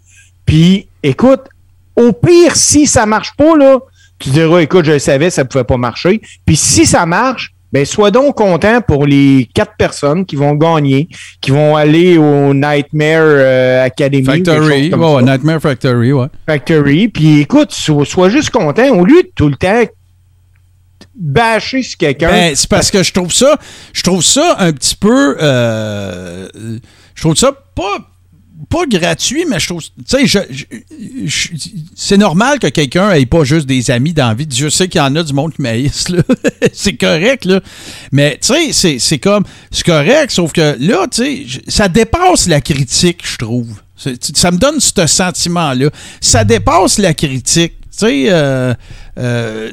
Puis, écoute, au pire, si ça marche pas, là, tu diras, écoute, je le savais, ça pouvait pas marcher. Puis si ça marche, ben, sois donc content pour les quatre personnes qui vont gagner, qui vont aller au Nightmare euh, Academy. Factory, Nightmare Factory, ouais. Factory. Puis écoute, sois, juste content au lieu de tout le temps bâcher sur quelqu'un. Ben, c'est parce que je trouve ça, je trouve ça un petit peu, euh, je trouve ça pas pas gratuit, mais je trouve. Tu sais, c'est normal que quelqu'un ait pas juste des amis d'envie. Dieu sait qu'il y en a du monde qui maïs, là. c'est correct, là. Mais, tu sais, c'est comme. C'est correct, sauf que là, tu sais, ça dépasse la critique, je trouve. Ça me donne ce sentiment-là. Ça dépasse la critique. Tu sais, euh, euh,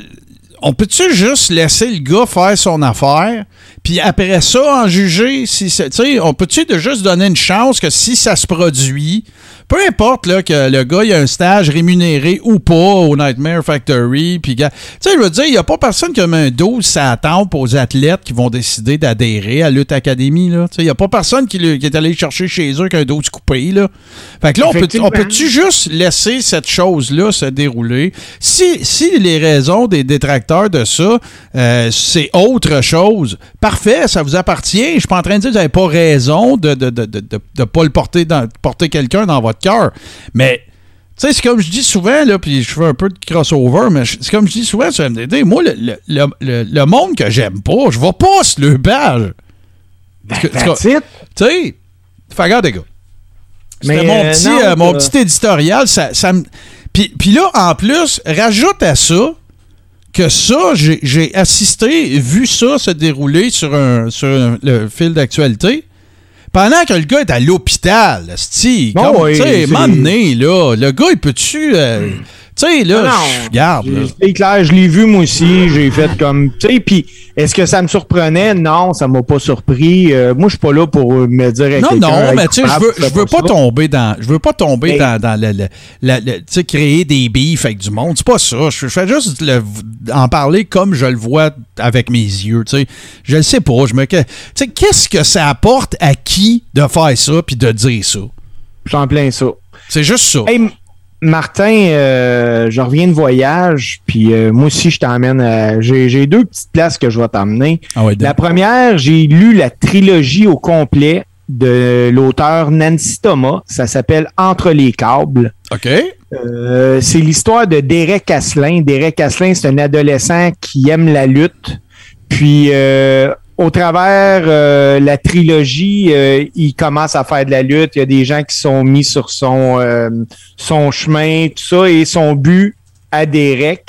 on peut-tu juste laisser le gars faire son affaire, puis après ça, en juger si c'est. On peut-tu juste donner une chance que si ça se produit, peu importe là, que le gars ait un stage rémunéré ou pas au Nightmare Factory. Puis, tu sais, je veux dire, il n'y a pas personne qui a mis un 12 ça attend aux athlètes qui vont décider d'adhérer à Lutte Academy. Il n'y a pas personne qui, est allé chercher chez eux qu'un 12 coupé. Là. Fait que là, on peut-tu juste laisser cette chose-là se dérouler? Si, si les raisons des détracteurs de ça, euh, c'est autre chose, parfait, ça vous appartient. Je suis pas en train de dire que vous n'avez pas raison de ne de, de, de, pas le porter, dans, porter quelqu'un dans votre cœur. Mais, tu sais, c'est comme je dis souvent, là, puis je fais un peu de crossover, mais c'est comme je dis souvent sur MDD, moi, le, le, le, monde que j'aime pas, je vais pas se le bal. Ben, tu sais, fais gars. C'était mon, euh, petit, euh, mon petit éditorial. Ça, ça puis, puis là, en plus, rajoute à ça que ça, j'ai assisté, vu ça se dérouler sur, un, sur le fil d'actualité pendant que le gars est à l'hôpital, tu sais, là, le gars, il peut-tu... Euh. Tu sais, là, je regarde. C'est clair, je l'ai vu moi aussi. J'ai fait comme. Tu sais, puis est-ce que ça me surprenait? Non, ça m'a pas surpris. Euh, moi, je suis pas là pour me dire. Non, non, mais tu sais, je veux, je veux pas, tomber dans. Je veux pas tomber dans, dans le, tu sais, créer des bifs avec du monde. C'est pas ça. Je, fais juste en parler comme je le vois avec mes yeux. Tu sais, je le sais pas. Je me. Tu sais, qu'est-ce que ça apporte à qui de faire ça puis de dire ça? J'en plein ça. C'est juste ça. Martin, euh, je reviens de voyage, puis euh, moi aussi, je t'emmène. J'ai deux petites places que je vais t'emmener. Ah la première, j'ai lu la trilogie au complet de l'auteur Nancy Thomas. Ça s'appelle Entre les câbles. OK. Euh, c'est l'histoire de Derek Asselin. Derek Asselin, c'est un adolescent qui aime la lutte. Puis au travers euh, la trilogie, euh, il commence à faire de la lutte. Il y a des gens qui sont mis sur son, euh, son chemin, tout ça, et son but à Derek,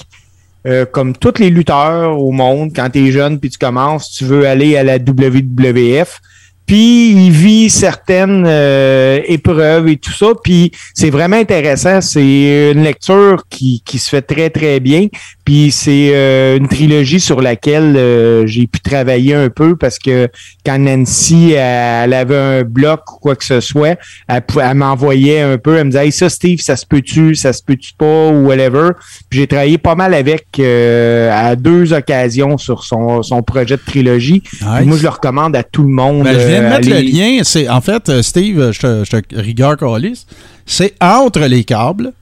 comme tous les lutteurs au monde, quand tu es jeune puis tu commences, tu veux aller à la WWF. puis il vit certaines euh, épreuves et tout ça. Puis c'est vraiment intéressant. C'est une lecture qui, qui se fait très, très bien. Puis c'est euh, une trilogie sur laquelle euh, j'ai pu travailler un peu parce que quand Nancy, elle, avait un bloc ou quoi que ce soit, elle, elle m'envoyait un peu, elle me disait hey, ça, Steve, ça se peut-tu, ça se peut-tu pas, ou whatever. Puis j'ai travaillé pas mal avec à deux occasions sur son, son projet de trilogie. Moi, je le recommande à tout le monde. Ben, de mettre le lien. C'est, en fait, euh, Steve, je te, je te rigueur c'est entre les câbles.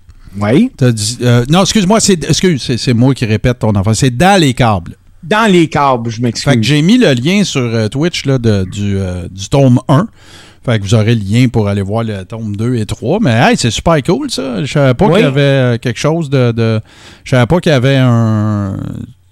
Oui. Euh, non, excuse-moi, c'est, excuse, c'est, moi qui répète ton enfant. C'est dans les câbles. Dans les câbles, je m'excuse. Fait que j'ai mis le lien sur euh, Twitch là, de, du, du tome 1. Fait que vous aurez le lien pour aller voir le tome 2 et 3. Mais hey, c'est super cool ça. Je savais pas qu'il y avait quelque chose de, de. Je savais pas qu'il y avait un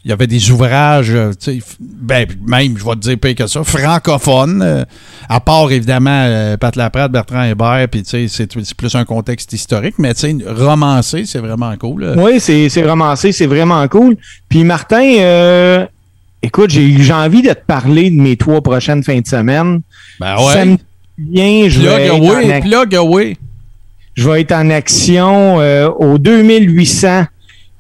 il y avait des ouvrages, euh, ben, même, je vais te dire pire que ça, francophones, euh, à part évidemment euh, Pat Laprade, Bertrand Hébert, puis c'est plus un contexte historique, mais romancé, c'est vraiment cool. Oui, c'est romancé, c'est vraiment cool. Puis Martin, écoute, j'ai envie de te parler de mes trois prochaines fins de semaine. Ben ouais. bien, je vais away, plug away. Je vais être en action au 2800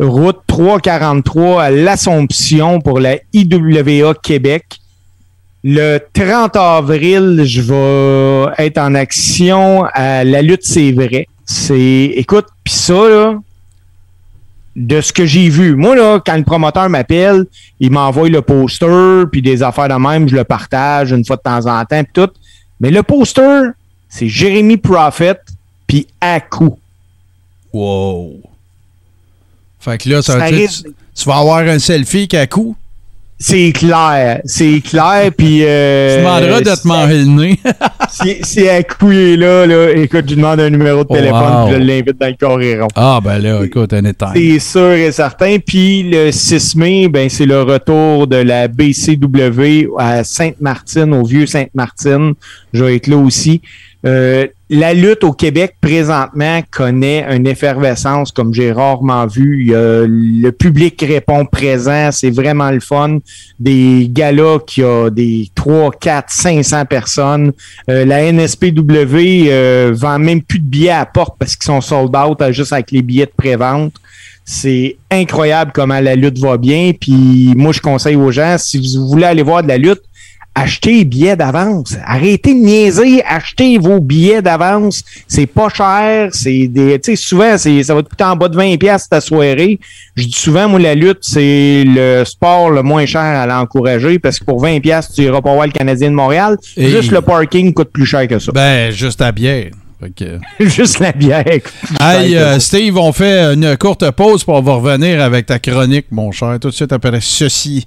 route 343 à l'Assomption pour la IWA Québec. Le 30 avril, je vais être en action à la lutte, c'est vrai. C'est, écoute, puis ça, là, de ce que j'ai vu. Moi, là, quand le promoteur m'appelle, il m'envoie le poster, puis des affaires de même, je le partage une fois de temps en temps, puis tout. Mais le poster, c'est Jérémy Prophet, puis coup. Wow. Fait que là, ça, ça tu, tu, vas avoir un selfie qui a coup. C'est clair, c'est clair, puis... Euh, tu demanderas de te manger le nez. si, à coup est là, là, écoute, je demande un numéro de téléphone, puis je l'invite dans le Coréron. Ah, ben là, écoute, un état. C'est sûr et certain. Puis le 6 mai, ben c'est le retour de la BCW à Sainte-Martine, au Vieux-Sainte-Martine. Je vais être là aussi. Euh, la lutte au Québec présentement connaît une effervescence comme j'ai rarement vu. le public répond présent, c'est vraiment le fun. Des galas qui a des 3, 4, 500 personnes. Euh, la NSPW euh, vend même plus de billets à porte parce qu'ils sont sold out euh, juste avec les billets de prévente. C'est incroyable comment la lutte va bien. Puis moi, je conseille aux gens, si vous voulez aller voir de la lutte, achetez billets d'avance. Arrêtez de niaiser, achetez vos billets d'avance. C'est pas cher, c'est des tu sais souvent c'est ça va te coûter en bas de 20 pièces ta soirée. Je dis souvent moi la lutte, c'est le sport le moins cher à l'encourager parce que pour 20 pièces tu iras pas voir le Canadien de Montréal. Juste le parking coûte plus cher que ça. Ben juste la bière. Juste la bière. Hey, euh, Steve, on fait une courte pause pour on va revenir avec ta chronique, mon cher. Tout de suite après ceci.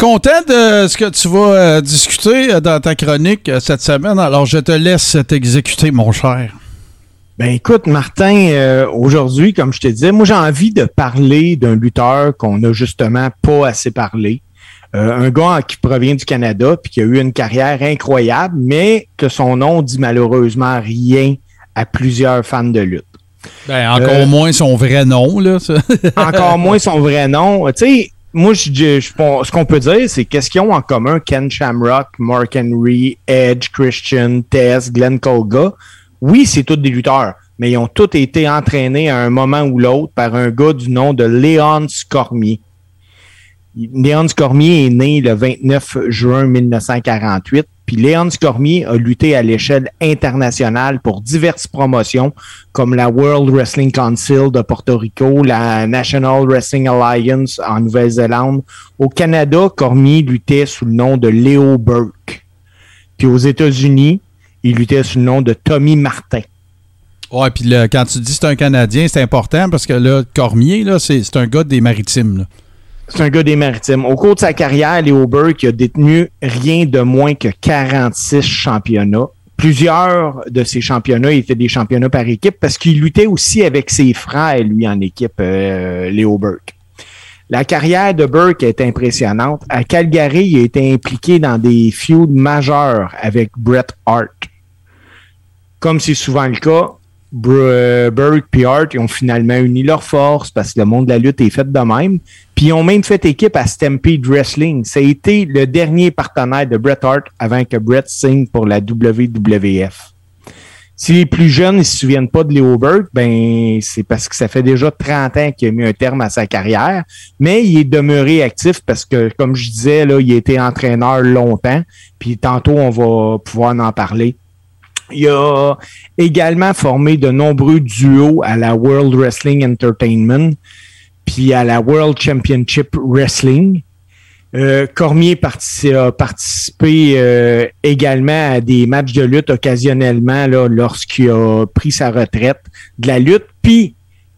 Content de ce que tu vas euh, discuter euh, dans ta chronique euh, cette semaine. Alors, je te laisse t'exécuter, mon cher. Ben écoute, Martin, aujourd'hui, comme je te disais, moi j'ai envie de parler d'un lutteur qu'on n'a justement pas assez parlé. un gars qui provient du Canada puis qui a eu une carrière incroyable, mais que son nom dit malheureusement rien à plusieurs fans de lutte. Ben, encore moins son vrai nom, là. encore moins son vrai nom. Tu sais, moi, je, je, ce qu'on peut dire, c'est qu'est-ce qu'ils ont en commun Ken Shamrock, Mark Henry, Edge, Christian, Tess, Glenn Colga? Oui, c'est tous des lutteurs, mais ils ont tous été entraînés à un moment ou l'autre par un gars du nom de Léon Scormier. Léon Scormier est né le 29 juin 1948. Puis Léon Cormier a lutté à l'échelle internationale pour diverses promotions comme la World Wrestling Council de Porto Rico, la National Wrestling Alliance en Nouvelle-Zélande. Au Canada, Cormier luttait sous le nom de Léo Burke. Puis aux États-Unis, il luttait sous le nom de Tommy Martin. Ouais, puis quand tu dis c'est un Canadien, c'est important parce que là, Cormier, c'est un gars des maritimes. C'est un gars des maritimes. Au cours de sa carrière, Léo Burke a détenu rien de moins que 46 championnats. Plusieurs de ces championnats étaient des championnats par équipe parce qu'il luttait aussi avec ses frères, lui, en équipe, euh, Léo Burke. La carrière de Burke est impressionnante. À Calgary, il a été impliqué dans des feuds majeurs avec Bret Hart. Comme c'est souvent le cas, Burke et Hart ont finalement uni leurs forces parce que le monde de la lutte est fait de même. Puis ils ont même fait équipe à Stampede Wrestling. Ça a été le dernier partenaire de Bret Hart avant que Bret signe pour la WWF. Si les plus jeunes ne se souviennent pas de Leo Burke, ben c'est parce que ça fait déjà 30 ans qu'il a mis un terme à sa carrière, mais il est demeuré actif parce que, comme je disais, là, il a été entraîneur longtemps, puis tantôt on va pouvoir en parler. Il a également formé de nombreux duos à la World Wrestling Entertainment, puis à la World Championship Wrestling. Euh, Cormier a participé euh, également à des matchs de lutte occasionnellement lorsqu'il a pris sa retraite de la lutte. Puis,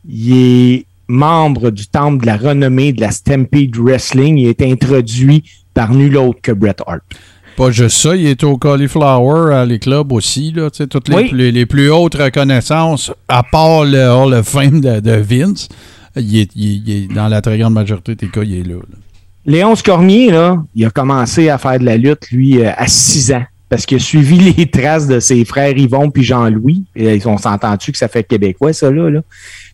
il est membre du temple de la renommée de la Stampede Wrestling. Il est introduit par nul autre que Bret Hart. Pas juste ça, il est au Cauliflower à les clubs aussi, là, toutes les, les, plus hautes reconnaissances, à part le Hall of Fame de, Vince, il est, dans la très grande majorité des cas, il est là. Léon Cormier, là, il a commencé à faire de la lutte, lui, euh, à 6 ans, parce qu'il a suivi les traces de ses frères Yvon puis Jean-Louis. On s'entend-tu que ça fait québécois, ça, là?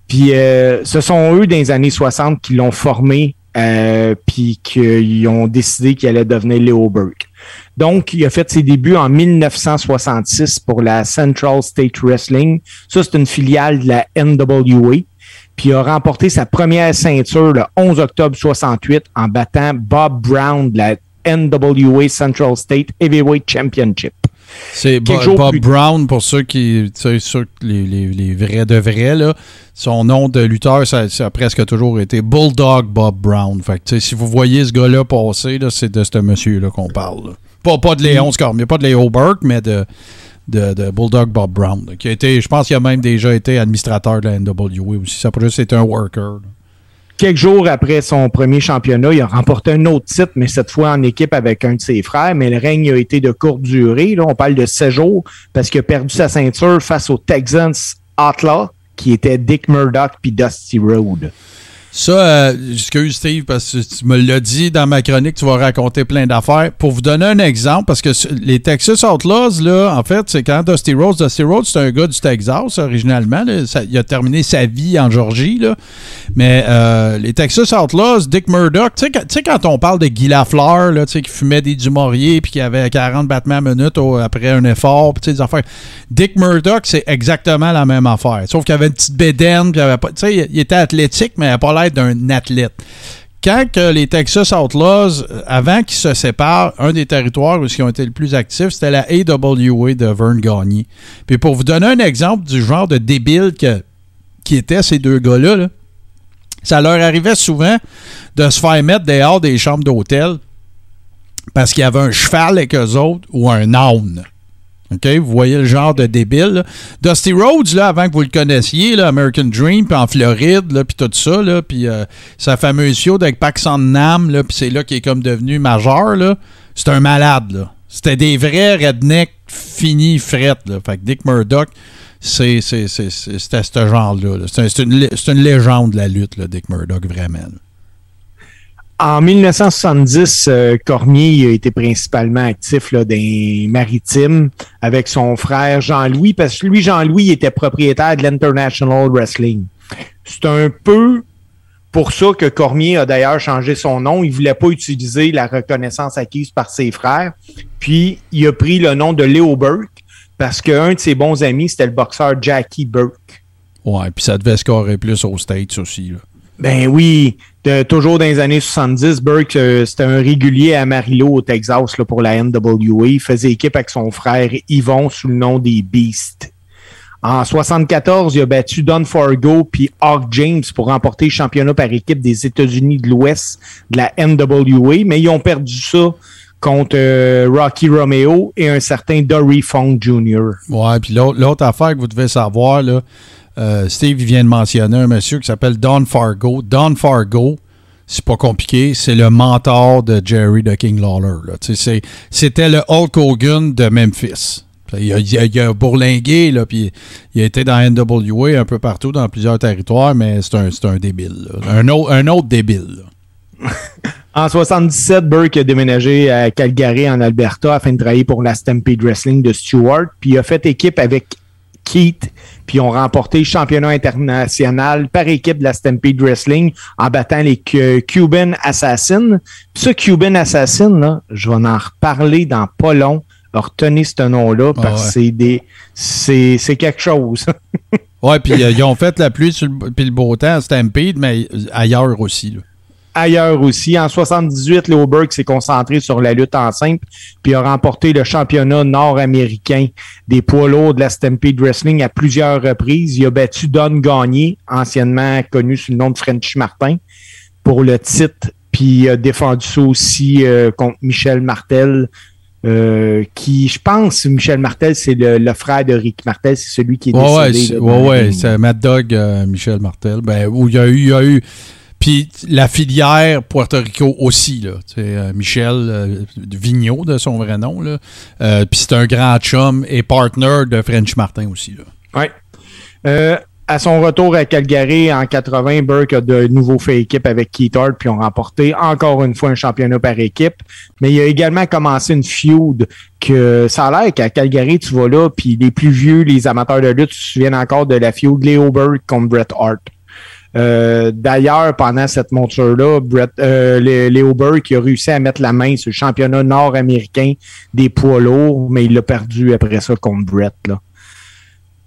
Puis euh, ce sont eux, dans les années 60, qui l'ont formé, euh, puis qu'ils ont décidé qu'il allait devenir Léo Burke. Donc, il a fait ses débuts en 1966 pour la Central State Wrestling. Ça, c'est une filiale de la NWA. Puis il a remporté sa première ceinture le 11 octobre 68 en battant Bob Brown de la NWA Central State Heavyweight Championship. C'est Bob, Brown, pour ceux qui, ceux, les, les, vrais de vrais, là, son nom de lutteur, ça, a presque toujours été Bulldog Bob Brown. Fait si vous voyez ce gars-là passer, c'est de ce monsieur-là qu'on parle. Pas, pas de Léon mais pas de Léo Burke, mais de, de, Bulldog Bob Brown. qui a été, je pense qu'il a même déjà été administrateur de la NWA aussi. Ça peut juste être un worker. Quelques jours après son premier championnat, il a remporté un autre titre, mais cette fois en équipe avec un de ses frères. Mais le règne a été de courte durée. Là, on parle de 16 jours parce qu'il a perdu sa ceinture face aux Texans Outlaw, qui étaient Dick Murdoch puis Dusty Road. Ça, euh, excuse Steve, parce que tu me l'as dit dans ma chronique, tu vas raconter plein d'affaires. Pour vous donner un exemple, parce que les Texas Outlaws, là, en fait, c'est quand Dusty Rhodes, Dusty Rhodes, c'est un gars du Texas originalement. il a terminé sa vie en Georgie, là. Mais euh, les Texas Outlaws, Dick Murdoch, tu sais, quand on parle de Guy Lafleur, là, qui fumait des Dumouriez puis qui avait 40 battements minutes après un effort, puis des affaires. Dick Murdoch, c'est exactement la même affaire. Sauf qu'il avait une petite bédaine, puis il, avait pas, il était athlétique, mais il n'avait pas d'un athlète. Quand les Texas Outlaws, avant qu'ils se séparent, un des territoires où ils ont été le plus actifs, c'était la AWA de Vern Gagné. Puis pour vous donner un exemple du genre de débile que, qui étaient ces deux gars-là, ça leur arrivait souvent de se faire mettre dehors des chambres d'hôtel parce qu'il y avait un cheval avec eux autres ou un âne. OK? Vous voyez le genre de débile. Dusty Rhodes, là, avant que vous le connaissiez, American Dream, puis en Floride, puis tout ça, puis euh, sa fameuse show avec Paxson Nam, puis c'est là qu'il est comme devenu majeur. C'est un malade, là. C'était des vrais rednecks finis, frettes, là. Fait que Dick Murdoch, c'est, c'était ce genre-là. C'est, une, une, légende de la lutte, là, Dick Murdoch, vraiment. En 1970, euh, Cormier a été principalement actif là, des maritimes avec son frère Jean-Louis, parce que lui, Jean-Louis, était propriétaire de l'International Wrestling. C'est un peu pour ça que Cormier a d'ailleurs changé son nom. Il voulait pas utiliser la reconnaissance acquise par ses frères. Puis, il a pris le nom de Leo Burke parce qu'un de ses bons amis, c'était le boxeur Jackie Burke. Ouais, puis ça devait scorer plus aux States aussi. Là. Ben oui, toujours dans les années 70, Burke, euh, c'était un régulier à Amarillo, au Texas, là, pour la NWA. Il faisait équipe avec son frère Yvon sous le nom des Beasts. En 74, il a battu Don Fargo puis Hawk James pour remporter le championnat par équipe des États-Unis de l'Ouest de la NWA, mais ils ont perdu ça contre euh, Rocky Romeo et un certain Dory Fong Jr. Ouais, puis l'autre affaire que vous devez savoir, là, euh, Steve vient de mentionner un monsieur qui s'appelle Don Fargo. Don Fargo, c'est pas compliqué, c'est le mentor de Jerry de King Lawler. C'était le Hulk Hogan de Memphis. Il a, bourlingué, là, puis il a été dans NWA un peu partout, dans plusieurs territoires, mais c'est un, débile. Un, autre, un autre débile. en 77, Burke a déménagé à Calgary, en Alberta, afin de travailler pour la Stampede Wrestling de Stewart, puis il a fait équipe avec Keith, puis ont remporté le championnat international par équipe de la Stampede Wrestling en battant les Cuban Assassins. Puis ce Cuban Assassin, là, je vais en reparler dans pas long retenez ce nom-là ah parce que c'est des c'est quelque chose. ouais, puis euh, ils ont fait la pluie puis le beau temps à Stampede, mais ailleurs aussi. Ailleurs aussi. En 78, Leo Burke s'est concentré sur la lutte en simple, puis a remporté le championnat nord-américain des poids lourds de la Stampede Wrestling à plusieurs reprises. Il a battu Don Gagné, anciennement connu sous le nom de French Martin, pour le titre puis il a défendu ça aussi euh, contre Michel Martel euh, qui, je pense, Michel Martel, c'est le, frère de Rick Martel, c'est celui qui est décédé. Ouais, ouais, c'est Mad Dog euh, Michel Martel. Ben, où il y a eu, il y a eu puis la filière Puerto Rico aussi, là. Euh, Michel Vigneault, de son vrai nom. Là. puis c'est un grand chum et partner de French Martin aussi. Là. Ouais à son retour à Calgary en 80, Burke a de nouveau fait équipe avec Keith Hart, puis ont remporté encore une fois un championnat par équipe. Mais il a également commencé une feud que ça a l'air qu'à Calgary, tu vas là, puis les plus vieux, les amateurs de lutte, se souviennent encore de la feud Leo Burke contre Bret Hart. Euh, d'ailleurs, pendant cette monture-là, euh, Léo Burke a réussi à mettre la main sur le championnat nord-américain des poids lourds, mais il l'a perdu après ça contre Bret. Là.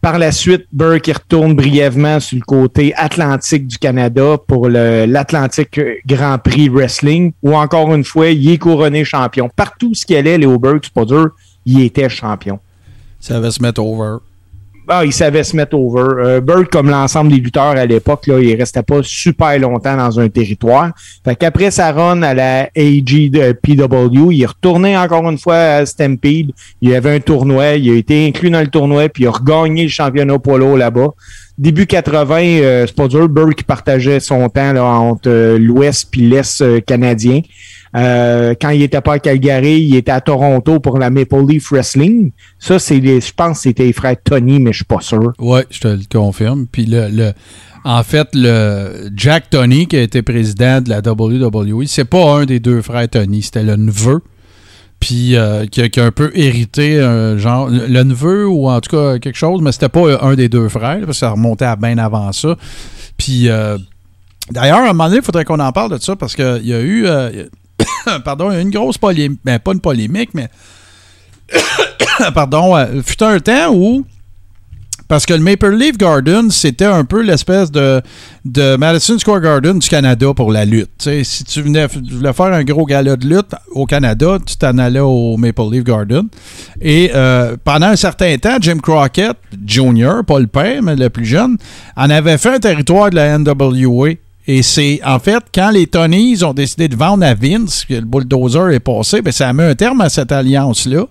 Par la suite, Burke retourne brièvement sur le côté atlantique du Canada pour l'Atlantique Grand Prix Wrestling, où encore une fois, il est couronné champion. Partout ce qu'il allait, Léo Burke, c'est pas dur, il était champion. Ça va se mettre over. Ah, il savait se mettre over. Euh, Bird, comme l'ensemble des lutteurs à l'époque, là, il restait pas super longtemps dans un territoire. Fait qu'après sa run à la AGPW, il est retourné encore une fois à Stampede. Il y avait un tournoi, il a été inclus dans le tournoi, puis il a regagné le championnat polo là-bas. Début 80, euh, c'est pas dur, Bird partageait son temps là, entre euh, l'Ouest puis l'Est euh, canadien. Euh, quand il était pas à Calgary, il était à Toronto pour la Maple Leaf Wrestling. Ça, c'est je pense que c'était les frères Tony, mais je suis pas sûr. Oui, je te le confirme. Puis le, en fait, le Jack Tony, qui a été président de la WWE, c'est pas un des deux frères Tony, c'était le neveu. Puis euh, qui, a, un peu hérité, genre, le neveu ou en tout cas quelque chose, mais c'était pas un des deux frères, parce que ça remontait à bien avant ça. Puis euh, d'ailleurs, à un moment donné, il faudrait qu'on en parle de ça parce qu'il y a eu. pardon, une grosse polémique, ben, pas une polémique, mais pardon, euh, fut un temps où parce que le Maple Leaf Garden, c'était un peu l'espèce de, de Madison Square Garden du Canada pour la lutte. si tu voulais faire un gros gala de lutte au Canada, tu t'en allais au Maple Leaf Garden. Et euh, pendant un certain temps, Jim Crockett Jr., pas le père, mais le plus jeune, en avait fait un territoire de la NWA et c'est en fait quand les Tonys ont décidé de vendre à Vince, que le bulldozer est passé, ben, ça a mis un terme à cette alliance-là.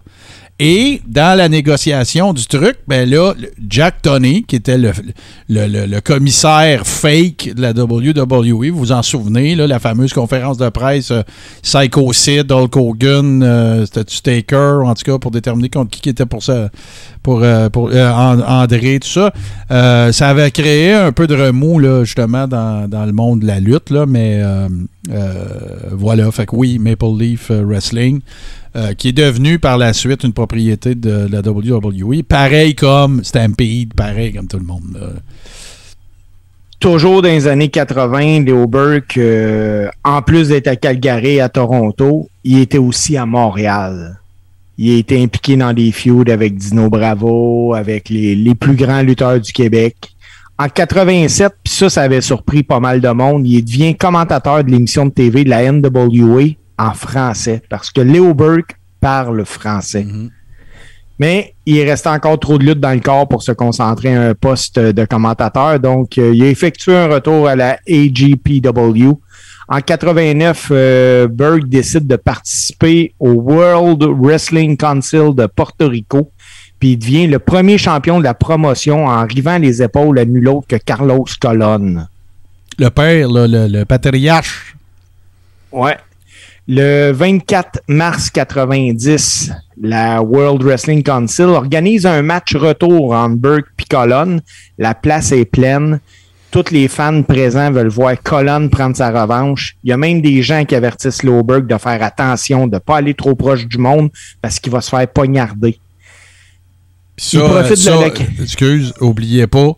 Et dans la négociation du truc, ben là, Jack Tony, qui était le, le, commissaire fake de la WWE, vous vous en souvenez, là, la fameuse conférence de presse euh, Psycho Sid, Hulk Hogan, euh, c'était Staker, en tout cas, pour déterminer contre qui, était pour ça, pour, euh, pour André, tout ça. ça avait créé un peu de remous, là, justement, dans, dans le monde de la lutte, là, mais voilà, fait que oui, Maple Leaf Wrestling. Euh, qui est devenu par la suite une propriété de la WWE. Pareil comme Stampede, pareil comme tout le monde. Toujours dans les années 80, Léo Burke, euh, en plus d'être à Calgary, à Toronto, il était aussi à Montréal. Il été impliqué dans des feuds avec Dino Bravo, avec les, les plus grands lutteurs du Québec. En 87, puis ça, ça avait surpris pas mal de monde, il devient commentateur de l'émission de TV de la NWA en français parce que Léo Burke parle français. Mhm. Mais il restait encore trop de lutte dans le corps pour se concentrer à un poste de commentateur. Donc, euh, il a effectué un retour à la AGPW En 89, euh, Berg décide de participer au World Wrestling Council de Porto Rico, puis il devient le premier champion de la promotion en rivant les épaules à nul autre que Carlos Colon. Le père, le, le patriarche. Ouais. Le 24 mars 90, la World Wrestling Council organise un match retour entre Berg et Colon. La place est pleine tous les fans présents veulent voir Colon prendre sa revanche. Il y a même des gens qui avertissent Loberg de faire attention, de ne pas aller trop proche du monde parce qu'il va se faire poignarder. Ça, Il profite de excuse, oubliez pas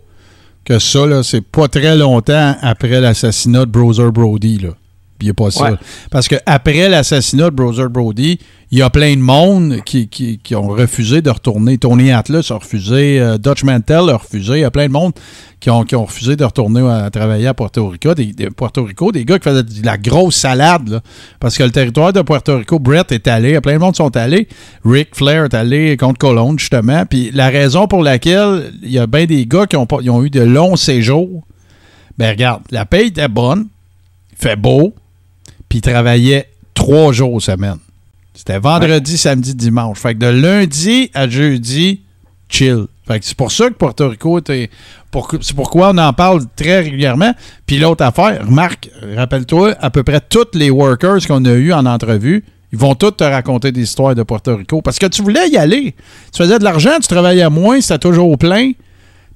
que ça, c'est pas très longtemps après l'assassinat de Browser Brody. Là pas ça. Parce qu'après l'assassinat de Browser Brody, il y a plein de monde qui, ont refusé de retourner. Tony Atlas a refusé, euh, Dutch Mantel a refusé. Il y a plein de monde qui ont, qui ont refusé de retourner à, travailler à Puerto Rico. Des, Puerto Rico, des gars qui faisaient de la grosse salade. parce que le territoire de Puerto Rico, Brett est allé, plein de monde sont allés. Rick Flair est allé contre Cologne, justement. Puis la raison pour laquelle il y a bien des gars qui ont, ont eu de longs séjours, ben regarde, la paye était bonne, il fait beau, puis il travaillait trois jours semaine. C'était vendredi, samedi, dimanche. Fait que de lundi à jeudi, chill. Fait que c'est pour ça que Puerto Rico était. c'est pourquoi on en parle très régulièrement. Puis l'autre affaire, remarque, rappelle-toi, à peu près tous les workers qu'on a eu en entrevue, ils vont tous te raconter des histoires de Puerto Rico. Parce que tu voulais y aller. Tu faisais de l'argent, tu travaillais moins, c'était toujours plein.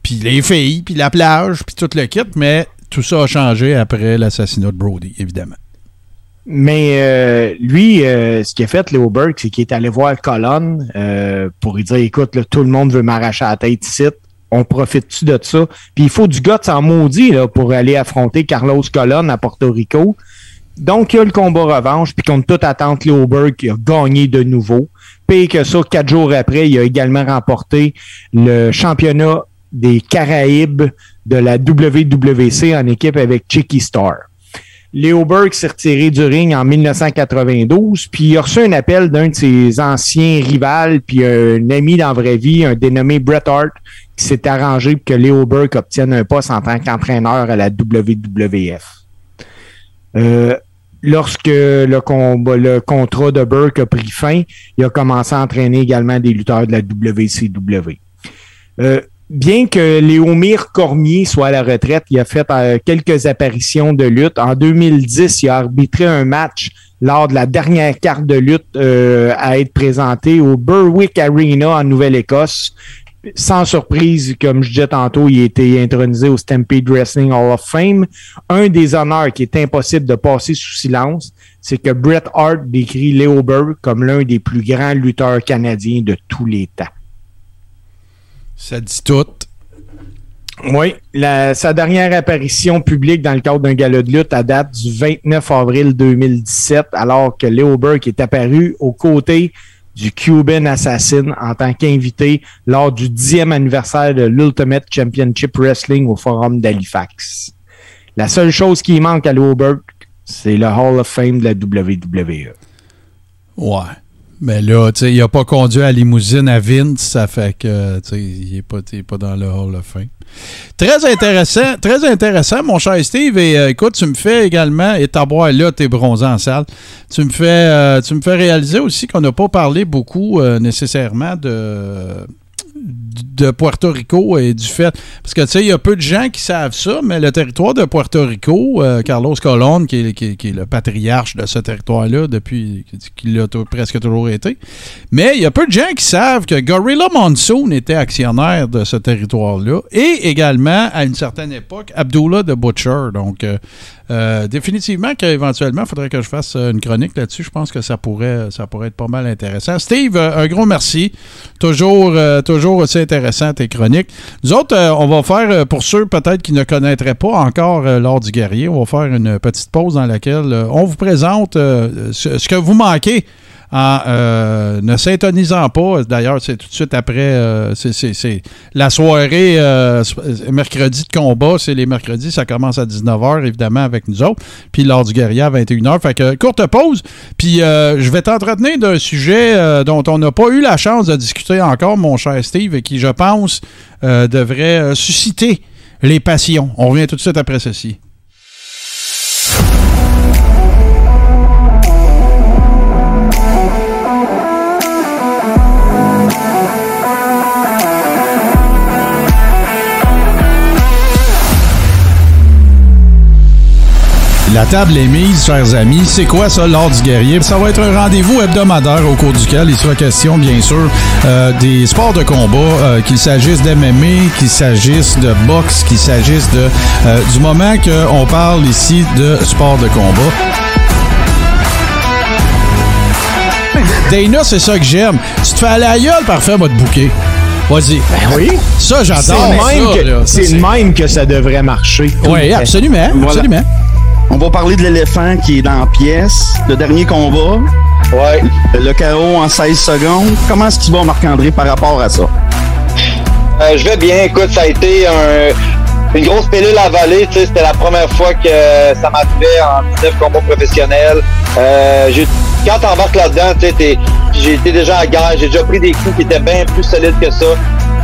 Puis les filles, puis la plage, puis tout le kit. Mais tout ça a changé après l'assassinat de Brody, évidemment. Mais euh, lui, euh, ce qu'il a fait, Léo Burke, c'est qu'il est allé voir Colonne euh, pour lui dire écoute, tout le monde veut m'arracher la tête ici. On profite-tu de ça? Puis il faut du gars en maudit là, pour aller affronter Carlos Colon à Porto Rico. Donc, il y a le combat revanche, puis contre toute attente, Léo Burke a gagné de nouveau. Puis que ça, quatre jours après, il a également remporté le championnat des Caraïbes de la WWC en équipe avec Chicky Star. Léo Burke s'est retiré du ring en 1992, puis il a reçu un appel d'un de ses anciens rivales, puis un ami dans la vraie vie, un dénommé Bret Hart, qui s'est arrangé pour que Léo Burke obtienne un poste en tant qu'entraîneur à la WWF. Euh, lorsque le, contrat de Burke a pris fin, il a commencé à entraîner également des lutteurs de la WCW. Bien que Léomir Cormier soit à la retraite, il a fait euh, quelques apparitions de lutte. En 2010, il a arbitré un match lors de la dernière carte de lutte euh, à être présentée au Berwick Arena en Nouvelle-Écosse. Sans surprise, comme je disais tantôt, il a été intronisé au Stampede Wrestling Hall of Fame. Un des honneurs qui est impossible de passer sous silence, c'est que Bret Hart décrit Léo Burke comme l'un des plus grands lutteurs canadiens de tous les temps. Ça dit tout. Oui, sa dernière apparition publique dans le cadre d'un galop de lutte à date du 29 avril 2017, alors que Leo Burke est apparu aux côtés du Cuban Assassin en tant qu'invité lors du 10e anniversaire de l'Ultimate Championship Wrestling au Forum d'Halifax. La seule chose qui manque à Leo Burke, c'est le Hall of Fame de la WWE. Ouais. Mais là, tu sais, il n'a pas conduit à limousine à Vince, ça fait que, tu sais, il n'est pas, pas, dans le Hall of Fame. Très intéressant, très intéressant, mon cher Steve. Et euh, écoute, tu me fais également, et ta boire là, t'es bronzé en salle. Tu me fais, euh, tu me fais réaliser aussi qu'on n'a pas parlé beaucoup euh, nécessairement de de Puerto Rico et du fait. Parce que, tu sais, il y a peu de gens qui savent ça, mais le territoire de Puerto Rico, euh, Carlos Colón, qui est, le patriarche de ce territoire-là depuis qu'il a presque toujours été. Mais il y a peu de gens qui savent que Gorilla Monsoon était actionnaire de ce territoire-là et également, à une certaine époque, Abdullah de Butcher. Donc, euh, euh, définitivement qu'éventuellement, il faudrait que je fasse une chronique là-dessus. Je pense que ça pourrait, ça pourrait être pas mal intéressant. Steve, un gros merci. Toujours, toujours aussi intéressant tes chroniques. Nous autres, on va faire, pour ceux peut-être qui ne connaîtraient pas encore l'ordre du guerrier, on va faire une petite pause dans laquelle on vous présente ce que vous manquez en euh, ne s'intonisant pas. D'ailleurs, c'est tout de suite après, euh, c'est la soirée euh, mercredi de combat, c'est les mercredis, ça commence à 19h, évidemment, avec nous autres. Puis lors du guerrier à 21h. Fait que courte pause. Puis je vais t'entretenir d'un sujet dont on n'a pas eu la chance de discuter encore, mon cher Steve, et qui, je pense, devrait susciter les passions. On revient tout de suite après ceci. La table est mise, chers amis. C'est quoi ça, l'ordre du guerrier? Ça va être un rendez-vous hebdomadaire au cours duquel il sera question, bien sûr, euh, des sports de combat, euh, qu'il s'agisse d'MMA, qu'il s'agisse de boxe, qu'il s'agisse de... Euh, du moment qu'on parle ici de sport de combat. Dana, c'est ça que j'aime. Tu te fais aller à gueule, parfait, moi, te bouquer. Vas-y. Ben oui. Ça, j'adore. C'est le même que ça devrait marcher. Oui, absolument. Absolument. On va parler de l'éléphant qui est dans la pièce, le dernier combat. Ouais. Le chaos en 16 secondes. Comment est-ce que tu vas, Marc-André, par rapport à ça? Euh, je vais bien. Écoute, ça a été une grosse pilule à avaler. C'était la première fois que ça m'arrivait en 19 combats professionnels. Euh, quand t'embarques là-dedans, j'ai été déjà à guerre. J'ai déjà pris des coups qui étaient bien plus solides que ça.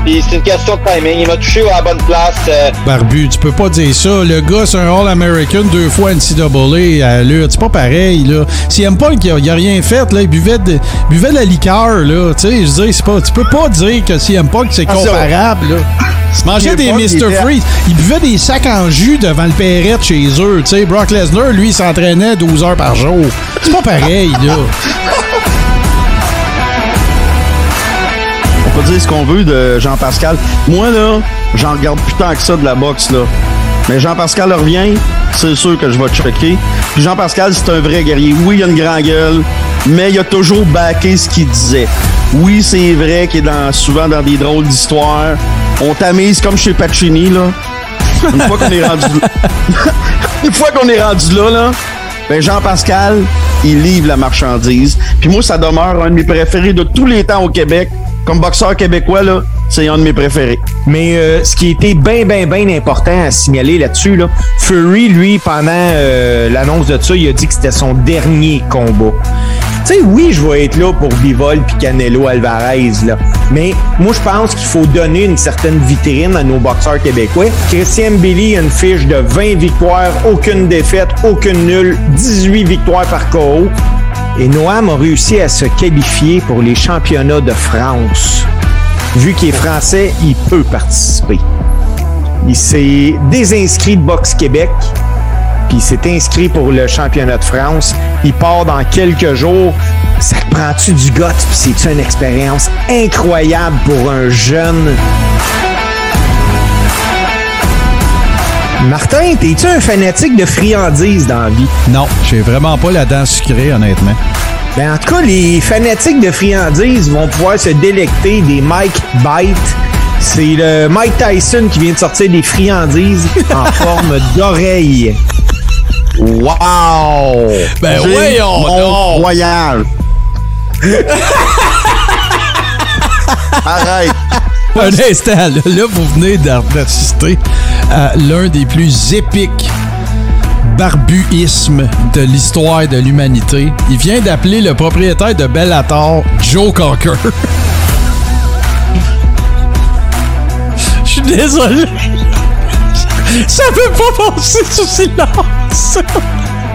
Puis c'est une question de timing. Il m'a touché à la bonne place. Euh. Barbu, tu peux pas dire ça. Le gars, c'est un All-American, deux fois NCAA à l'heure. C'est pas pareil, là. S'il aime pas qu'il a, rien fait, là, il buvait de, buvait de la liqueur, là. Tu sais, je dis, pas, tu peux pas dire que s'il aime pas que c'est ah, comparable, là. Mangeait des Mr. Freeze. Il buvait des sacs en jus devant le Perrette chez eux. Tu sais, Brock Lesnar, lui, il s'entraînait 12 heures par jour. C'est pas pareil, là. On peut dire ce qu'on veut de Jean-Pascal. Moi, là, j'en regarde plus tant que ça de la boxe, là. Mais Jean-Pascal revient, c'est sûr que je vais checker. Puis Jean-Pascal, c'est un vrai guerrier. Oui, il a une grande gueule, mais il a toujours backé ce qu'il disait. Oui, c'est vrai qu'il est souvent dans des drôles d'histoires. On tamise comme chez Pacini, là. Une fois qu'on est rendu là, une fois qu'on est rendu là, là, ben Jean-Pascal, il livre la marchandise. Puis moi, ça demeure un de mes préférés de tous les temps au Québec comme boxeur québécois, là, c'est un de mes préférés. Mais euh, ce qui était bien, bien, bien important à signaler là-dessus, là, Fury, lui, pendant euh, l'annonce de ça, il a dit que c'était son dernier combat. Tu sais, oui, je vais être là pour Bivol puis Canelo Alvarez, là. Mais moi, je pense qu'il faut donner une certaine vitrine à nos boxeurs québécois. Christian Billy a une fiche de 20 victoires, aucune défaite, aucune nulle, 18 victoires par KO. Et Noam a réussi à se qualifier pour les championnats de France. Vu qu'il est français, il peut participer. Il s'est désinscrit de Boxe Québec, puis il s'est inscrit pour le championnat de France. Il part dans quelques jours. Ça prend-tu du puis c'est une expérience incroyable pour un jeune Martin, t'es-tu un fanatique de friandises dans la vie? Non, j'ai vraiment pas la dent sucrée, honnêtement. Ben, en tout cas, les fanatiques de friandises vont pouvoir se délecter des Mike Bite. C'est le Mike Tyson qui vient de sortir des friandises en forme d'oreille. Wow! Ben voyons mon voyage. Arrête. Un instant, là, vous venez d'assister l'un des plus épiques barbuismes de l'histoire de l'humanité. Il vient d'appeler le propriétaire de Bellator Joe Cocker. Je suis désolé. Ça peut pas passer sous silence.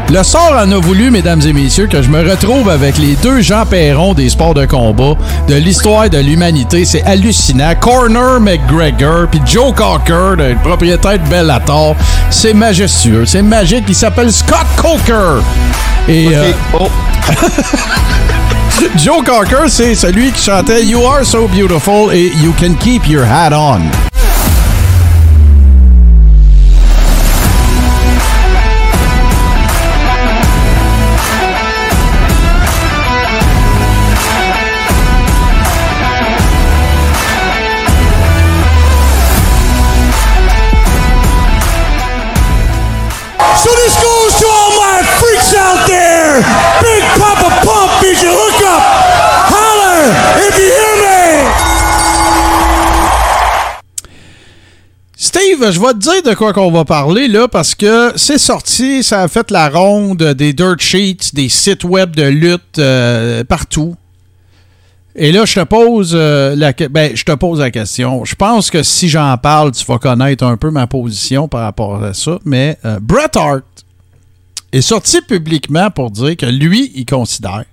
Le sort en a voulu, mesdames et messieurs, que je me retrouve avec les deux Jean Perron des sports de combat de l'histoire de l'humanité. C'est hallucinant. Corner McGregor, puis Joe Cocker, le propriétaire de Bellator. C'est majestueux, c'est magique. Il s'appelle Scott Coker. Et euh, oh. Joe Cocker, c'est celui qui chantait You Are So Beautiful et You Can Keep Your Hat On. Je vais te dire de quoi qu'on va parler là parce que c'est sorti, ça a fait la ronde des dirt sheets, des sites web de lutte euh, partout. Et là, je te pose euh, la ben, je te pose la question. Je pense que si j'en parle, tu vas connaître un peu ma position par rapport à ça. Mais euh, Bret Hart est sorti publiquement pour dire que lui, il considère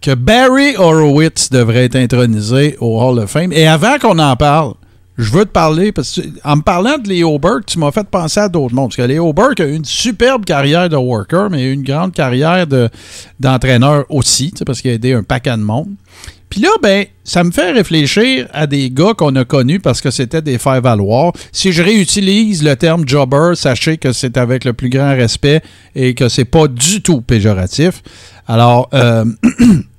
que Barry Horowitz devrait être intronisé au Hall of Fame. Et avant qu'on en parle, je veux te parler, parce que en me parlant de Léo Burke, tu m'as fait penser à d'autres mondes. Parce que Léo Burke a eu une superbe carrière de worker, mais une grande carrière d'entraîneur aussi, parce qu'il a aidé un paquet de monde. Puis là, ben, ça me fait réfléchir à des gars qu'on a connus parce que c'était des faire valoir. Si je réutilise le terme jobber, sachez que c'est avec le plus grand respect et que c'est pas du tout péjoratif. Alors, euh,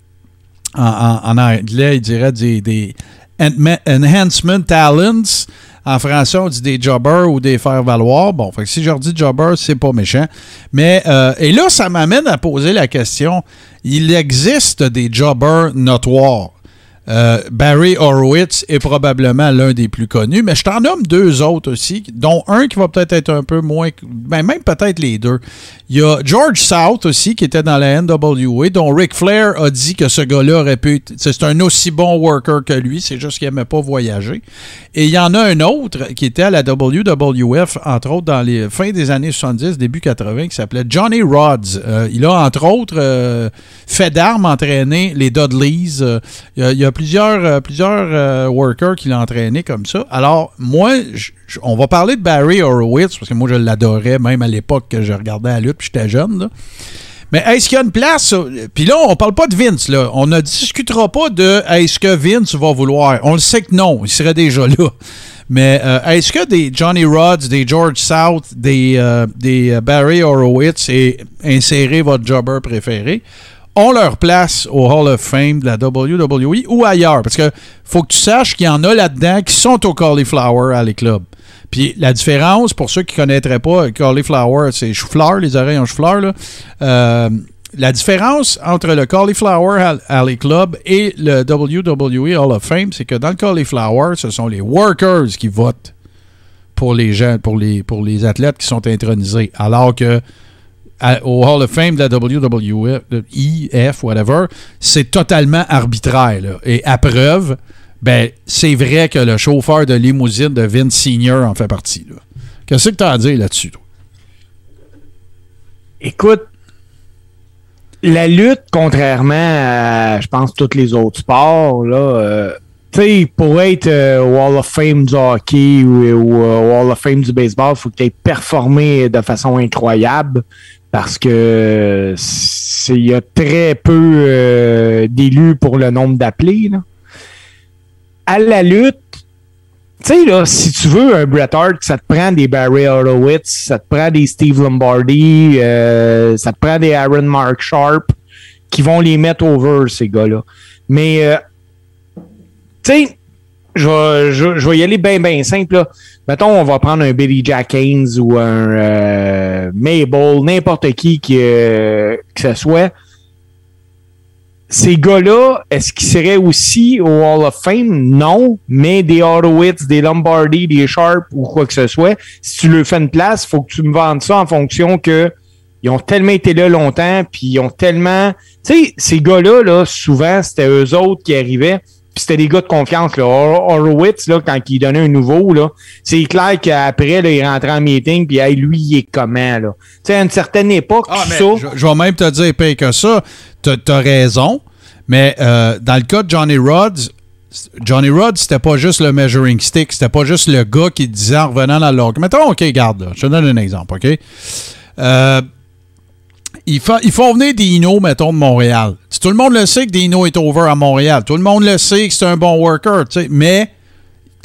en, anglais, il dirait des enhancement talents. En français, on dit des jobbers ou des faire-valoir. Bon, fait si je dis jobber, c'est pas méchant. Mais, euh, et là, ça m'amène à poser la question il existe des jobbers notoires. Euh, Barry Horowitz est probablement l'un des plus connus, mais je t'en nomme deux autres aussi, dont un qui va peut-être être un peu moins, ben même peut-être les deux. Il y a George South aussi, qui était dans la NWA, dont Ric Flair a dit que ce gars-là aurait pu. C'est un aussi bon worker que lui, c'est juste qu'il n'aimait pas voyager. Et il y en a un autre qui était à la WWF, entre autres dans les fins des années 70, début 80, qui s'appelait Johnny Rods. Euh, il a, entre autres, euh, fait d'armes entraîné les Dudleys. Il, y a, plusieurs, plusieurs workers qui l'ont entraîné comme ça. Alors, moi, on va parler de Barry Horowitz, parce que moi, je l'adorais, même à l'époque que je regardais la lutte j'étais jeune. Mais est-ce qu'il y a une place? Puis là, on parle pas de Vince. Là. On ne discutera pas de est-ce que Vince va vouloir. On le sait que non, il serait déjà là. Mais euh, est-ce que des Johnny Rods, des George South, des, euh, des euh, Barry Horowitz et insérer votre jobber préféré ont leur place au Hall of Fame de la WWE ou ailleurs? Parce que faut que tu saches qu'il y en a là-dedans qui sont au Cauliflower Alley Club. Puis la différence, pour ceux qui ne connaîtraient pas, cauliflower, c'est chou-fleur, les oreilles en chou-fleur. Euh, la différence entre le Cauliflower Alley Club et le WWE Hall of Fame, c'est que dans le Cauliflower, ce sont les workers qui votent pour les gens, pour les, pour les athlètes qui sont intronisés. Alors que au Hall of Fame de la WWE, IF, whatever, c'est totalement arbitraire. Et à preuve, ben, c'est vrai que le chauffeur de limousine de Vince Senior en fait partie. Qu'est-ce que tu as à dire là-dessus, toi? Écoute, la lutte, contrairement à, je pense, tous les autres sports, là, euh, tu sais, pour être euh, Wall of Fame du hockey ou, euh, Wall of Fame du baseball, il faut que tu aies performé de façon incroyable parce que il y a très peu d'élus pour le nombre d'appelés. À la lutte, tu sais, là, si tu veux un Bret Hart, ça te prend des Barry Horowitz, ça te prend des Steve Lombardi, euh, ça te prend des Aaron Mark Sharp qui vont les mettre over, ces gars-là. Mais, euh, tu sais, je, vais y aller bien, bien simple. Là. Mettons, on va prendre un Billy Jack Haynes ou un euh, Mabel, n'importe qui qui, que ce soit ces gars-là, est-ce qu'ils seraient aussi au Hall of Fame? Non, mais des Horowitz, des Lombardi, des Sharp ou quoi que ce soit, si tu leur fais une place, faut que tu me vendes ça en fonction que ils ont tellement été là longtemps, puis ils ont tellement... Tu sais, ces gars-là, là, souvent, c'était eux autres qui arrivaient, puis c'était des gars de confiance. Là. Horowitz, là, quand il donnait un nouveau, là, c'est clair qu'après, là, il rentrait en meeting, puis hey, lui, il est comment, là? Tu sais, à une certaine époque, ah, ça... Je, vais même te dire, pire que ça, tu as raison, mais euh, dans le cas de Johnny Rods, Johnny Rods, c'était pas juste le measuring stick, c'était pas juste le gars qui disait en revenant dans l'orgue. Mettons, OK, garde, là, je te donne un exemple, OK? Euh, il, faut, il faut venir Dino, mettons, de Montréal. tout le monde le sait que Dino est over à Montréal. Tout le monde le sait que c'est un bon worker, mais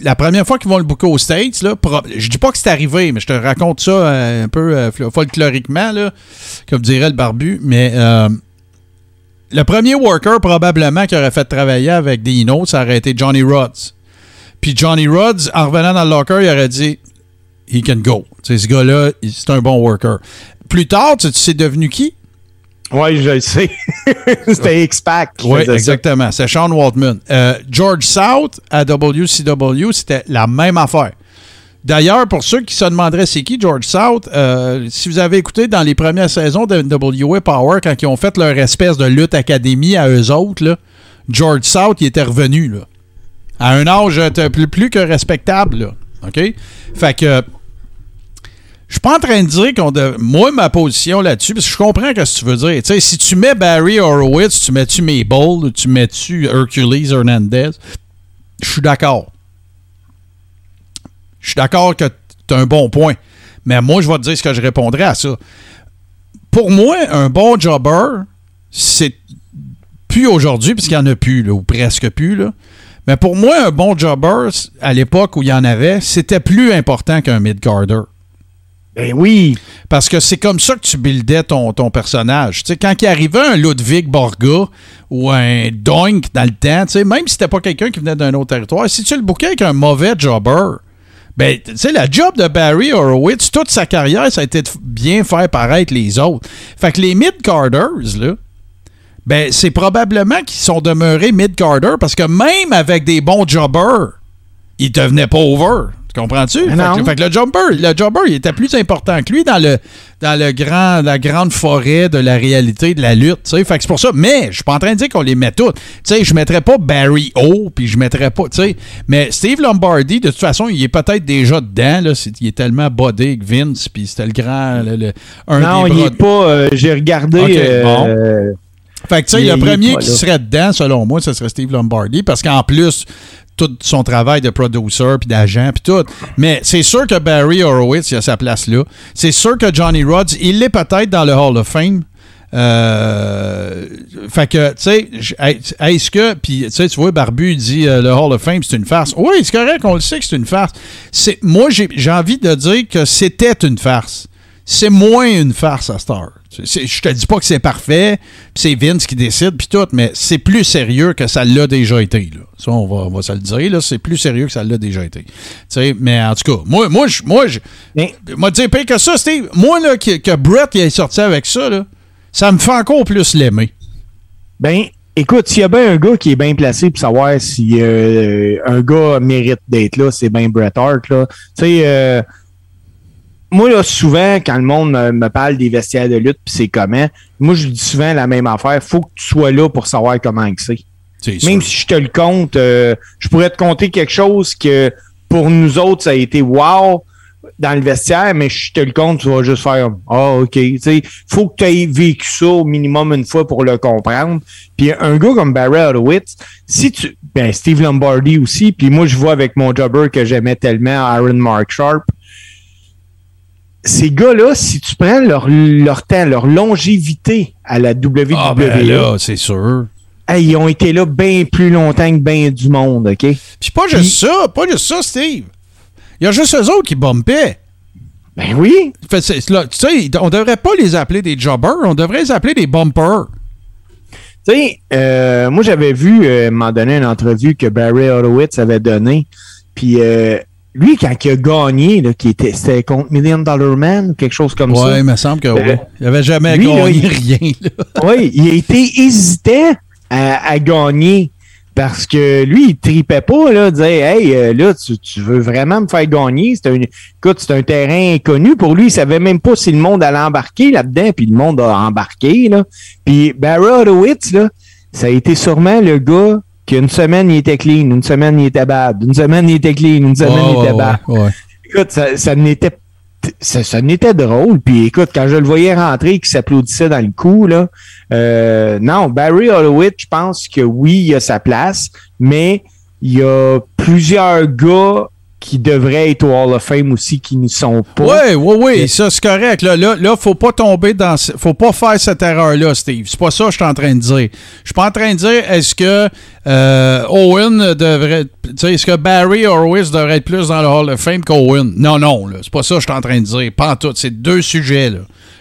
la première fois qu'ils vont le booker aux States, là, je dis pas que c'est arrivé, mais je te raconte ça euh, un peu folkloriquement, là, comme dirait le barbu, mais le premier worker probablement qui aurait fait travailler avec Dino, ça aurait été Johnny Rods. Puis Johnny Rods, en revenant dans le locker, il aurait dit He can go. ce gars-là, c'est un bon worker. Plus tard, tu sais devenu qui? Oui, je le sais. C'était X-Pac. Oui, exactement. C'est Sean Waltman. Euh, George South à WCW, c'était la même affaire. D'ailleurs, pour ceux qui se demanderaient c'est qui George South, euh, si vous avez écouté dans les premières saisons de NWA Power, quand ils ont fait leur espèce de lutte académie à eux autres, George South, il était revenu. Là, à un âge plus, plus que respectable. Là, OK? Fait que. Je suis pas en train de dire qu'on. De... Moi, ma position là-dessus, parce que je comprends ce que tu veux dire. sais, si tu mets Barry Horowitz, tu mets-tu Mabel, tu mets-tu Hercules Hernandez, je suis d'accord. Je suis d'accord que tu as un bon point. Mais moi, je vais te dire ce que je répondrais à ça. Pour moi, un bon jobber, c'est plus aujourd'hui, puisqu'il n'y en a plus, ou presque plus. Là. Mais pour moi, un bon jobber, à l'époque où il y en avait, c'était plus important qu'un mid-carder. Ben oui. Parce que c'est comme ça que tu buildais ton, ton personnage. Quand il arrivait un Ludwig Borga ou un Doink dans le temps, même si c'était pas quelqu'un qui venait d'un autre territoire, si tu le bouquais avec un mauvais jobber, ben, tu sais, la job de Barry Horowitz, toute sa carrière, ça a été de bien faire paraître les autres. Fait que les mid-carders, là, ben, c'est probablement qu'ils sont demeurés mid-carder parce que même avec des bons jobbers, ils devenaient pas over. Comprends-tu? Fait, que le jumper, le jumper, il était plus important que lui dans le dans le grand, la grande forêt de la réalité de la lutte. Fait que c'est pour ça. Mais je suis pas en train de dire qu'on les met toutes. Tu sais, je mettrais pas Barry O, puis je mettrais pas. Tu mais Steve Lombardi, de toute façon, il est peut-être déjà dedans. Là, il est tellement body que Vince, puis c'était le grand. Le, un non, il est pas. Euh, j'ai regardé. Euh, fait que, tu sais, le premier qui serait dedans, selon moi, ce serait Steve Lombardi, parce qu'en plus, tout son travail de producer puis d'agent puis tout. Mais c'est sûr que Barry Horowitz, il a sa place là. C'est sûr que Johnny Rodds, il l'est peut-être dans le Hall of Fame. Euh, fait que, tu sais, est-ce que, puis, tu sais, tu vois, Barbu dit euh, le Hall of Fame, c'est une farce. Oui, c'est correct, on le sait que c'est une farce. Moi, j'ai envie de dire que c'était une farce c'est moins une farce à Star. Je te dis pas que c'est parfait, c'est Vince qui décide, puis tout, mais c'est plus sérieux que ça l'a déjà été. Là. Ça, on va, on va se le dire, là, c'est plus sérieux que ça l'a déjà été. mais en tout cas, moi, moi, je, moi, je, moi, dire pire que ça, Steve, moi, là, que, que Brett est sorti avec ça, là, ça me fait encore plus l'aimer. Ben, écoute, s'il y a bien un gars qui est bien placé pour savoir si euh, un gars mérite d'être là, c'est bien Bret Hart, là. Tu sais, euh, moi, là, souvent, quand le monde me, parle des vestiaires de lutte puis c'est comment, moi, je dis souvent la même affaire. faut que tu sois là pour savoir comment c'est. Même si je te le compte, euh, je pourrais te compter quelque chose que pour nous autres, ça a été wow dans le vestiaire, mais je te le compte, tu vas juste faire Ah, OK. Il faut que tu aies vécu ça au minimum une fois pour le comprendre. Puis un gars comme Barry Horowitz, si tu. Ben, Steve Lombardi aussi, puis moi, je vois avec mon jobber que j'aimais tellement, Aaron Mark Sharp ces gars-là, si tu prends leur, leur temps, leur longévité à la WWE, ah ben là, c'est sûr. ils ont été là bien plus longtemps que bien du monde, OK? Puis pas juste ça, pas juste ça, Steve. Il y a juste eux autres qui bumpaient. Ben oui. tu sais, on devrait pas les appeler des jobbers, on devrait les appeler des bumpers. Tu sais, euh, moi j'avais vu, euh, moment donné, une entrevue que Barry Horowitz avait donnée, puis euh, lui, quand il a gagné, là, qui était, c'était contre Million Dollar Man ou quelque chose comme ça. Oui, il me semble que oui. Il n'avait jamais gagné rien. Oui, il a été hésitant à, gagner parce que lui, il tripait pas, là, dire Hey, euh, là, tu, veux vraiment me faire gagner? C'est un, écoute, c'est un terrain inconnu. Pour lui, il savait même pas si le monde allait embarquer là-dedans, puis le monde a embarqué. Là. Puis Barry Horowitz, là, ça a été sûrement le gars qu'une semaine, il était clean, une semaine, il était bad, une semaine, il était clean, une semaine, il était bad. Écoute, ça, ça n'était ça, n'était drôle. Puis écoute, quand je le voyais rentrer, qu'il s'applaudissait dans le coup, là, euh, non, Barry Holloway, je pense que oui, il a sa place, mais il y a plusieurs gars qui devraient être au Hall of Fame aussi, qui n'y sont pas. Oui, oui, oui, ça c'est correct. Là, là, là, faut pas tomber dans. Faut pas faire cette erreur-là, Steve. C'est pas ça que je suis en train de dire. Je suis pas en train de dire est-ce que euh, Owen devrait. Est-ce que Barry Horowitz devrait être plus dans le Hall of Fame qu'Owen? Non, non, là. C'est pas ça que je suis en train de dire. Pas en tout. C'est deux sujets, là.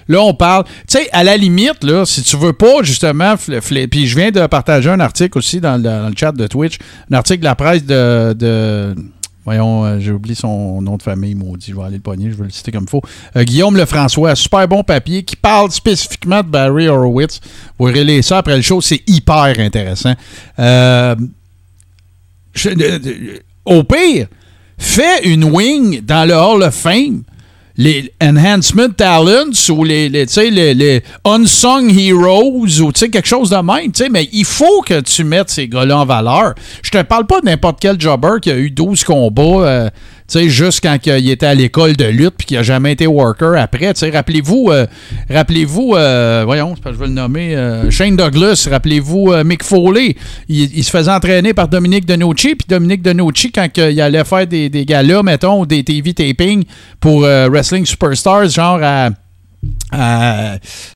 Là, on parle. Tu sais, à la limite, là, si tu veux pas, justement, puis je viens de partager un article aussi dans le, chat de Twitch, un article de la presse de Voyons, euh, j'ai oublié son nom de famille, maudit. Je vais aller le pogner, je vais le citer comme il faut. Euh, Guillaume Lefrançois, super bon papier, qui parle spécifiquement de Barry Horowitz. Vous verrez ça après le show, c'est hyper intéressant. Euh, au pire, fais une wing dans le Hall of Fame les enhancement talents ou les, les, les, les unsung heroes ou quelque chose de même. Mais il faut que tu mettes ces gars-là en valeur. Je te parle pas de n'importe quel jobber qui a eu 12 combats. Euh, juste quand il était à l'école de lutte puis qu'il n'a jamais été worker après. Rappelez-vous, euh, rappelez-vous, euh, voyons, je vais le nommer, euh, Shane Douglas, rappelez-vous Mick Foley. Il, se faisait entraîner par Dominique Denucci, puis Dominique Denucci, quand il allait faire des, des galas, mettons, des TV taping pour Wrestling Superstars, genre à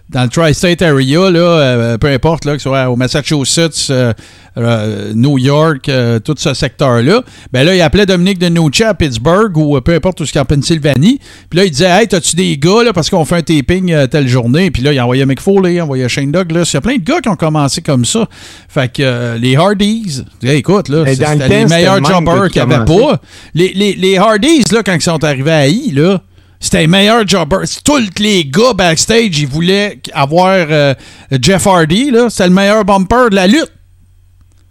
dans le Tri-State Area, là, euh, peu importe, là, que ce soit au Massachusetts, euh, euh, New York, tout ce secteur-là, ben là, il appelait Dominique de Nucci à Pittsburgh ou peu importe où ce en Pennsylvanie. Puis là, il disait Hey, t'as-tu des gars là, parce qu'on fait un taping telle journée? Puis là, il envoyait Mick Foley, il envoyait Shane Douglas. Il y a plein de gars qui ont commencé comme ça. Fait que les Hardys, écoute, là, c'était les meilleurs jobbers qu'il n'y avait pas. Les, les, les Hardys, là, quand ils sont arrivés à I, là, c'était les meilleurs jobbers. Tous les gars backstage, ils voulaient avoir euh, Jeff Hardy. C'était le meilleur bumper de la lutte.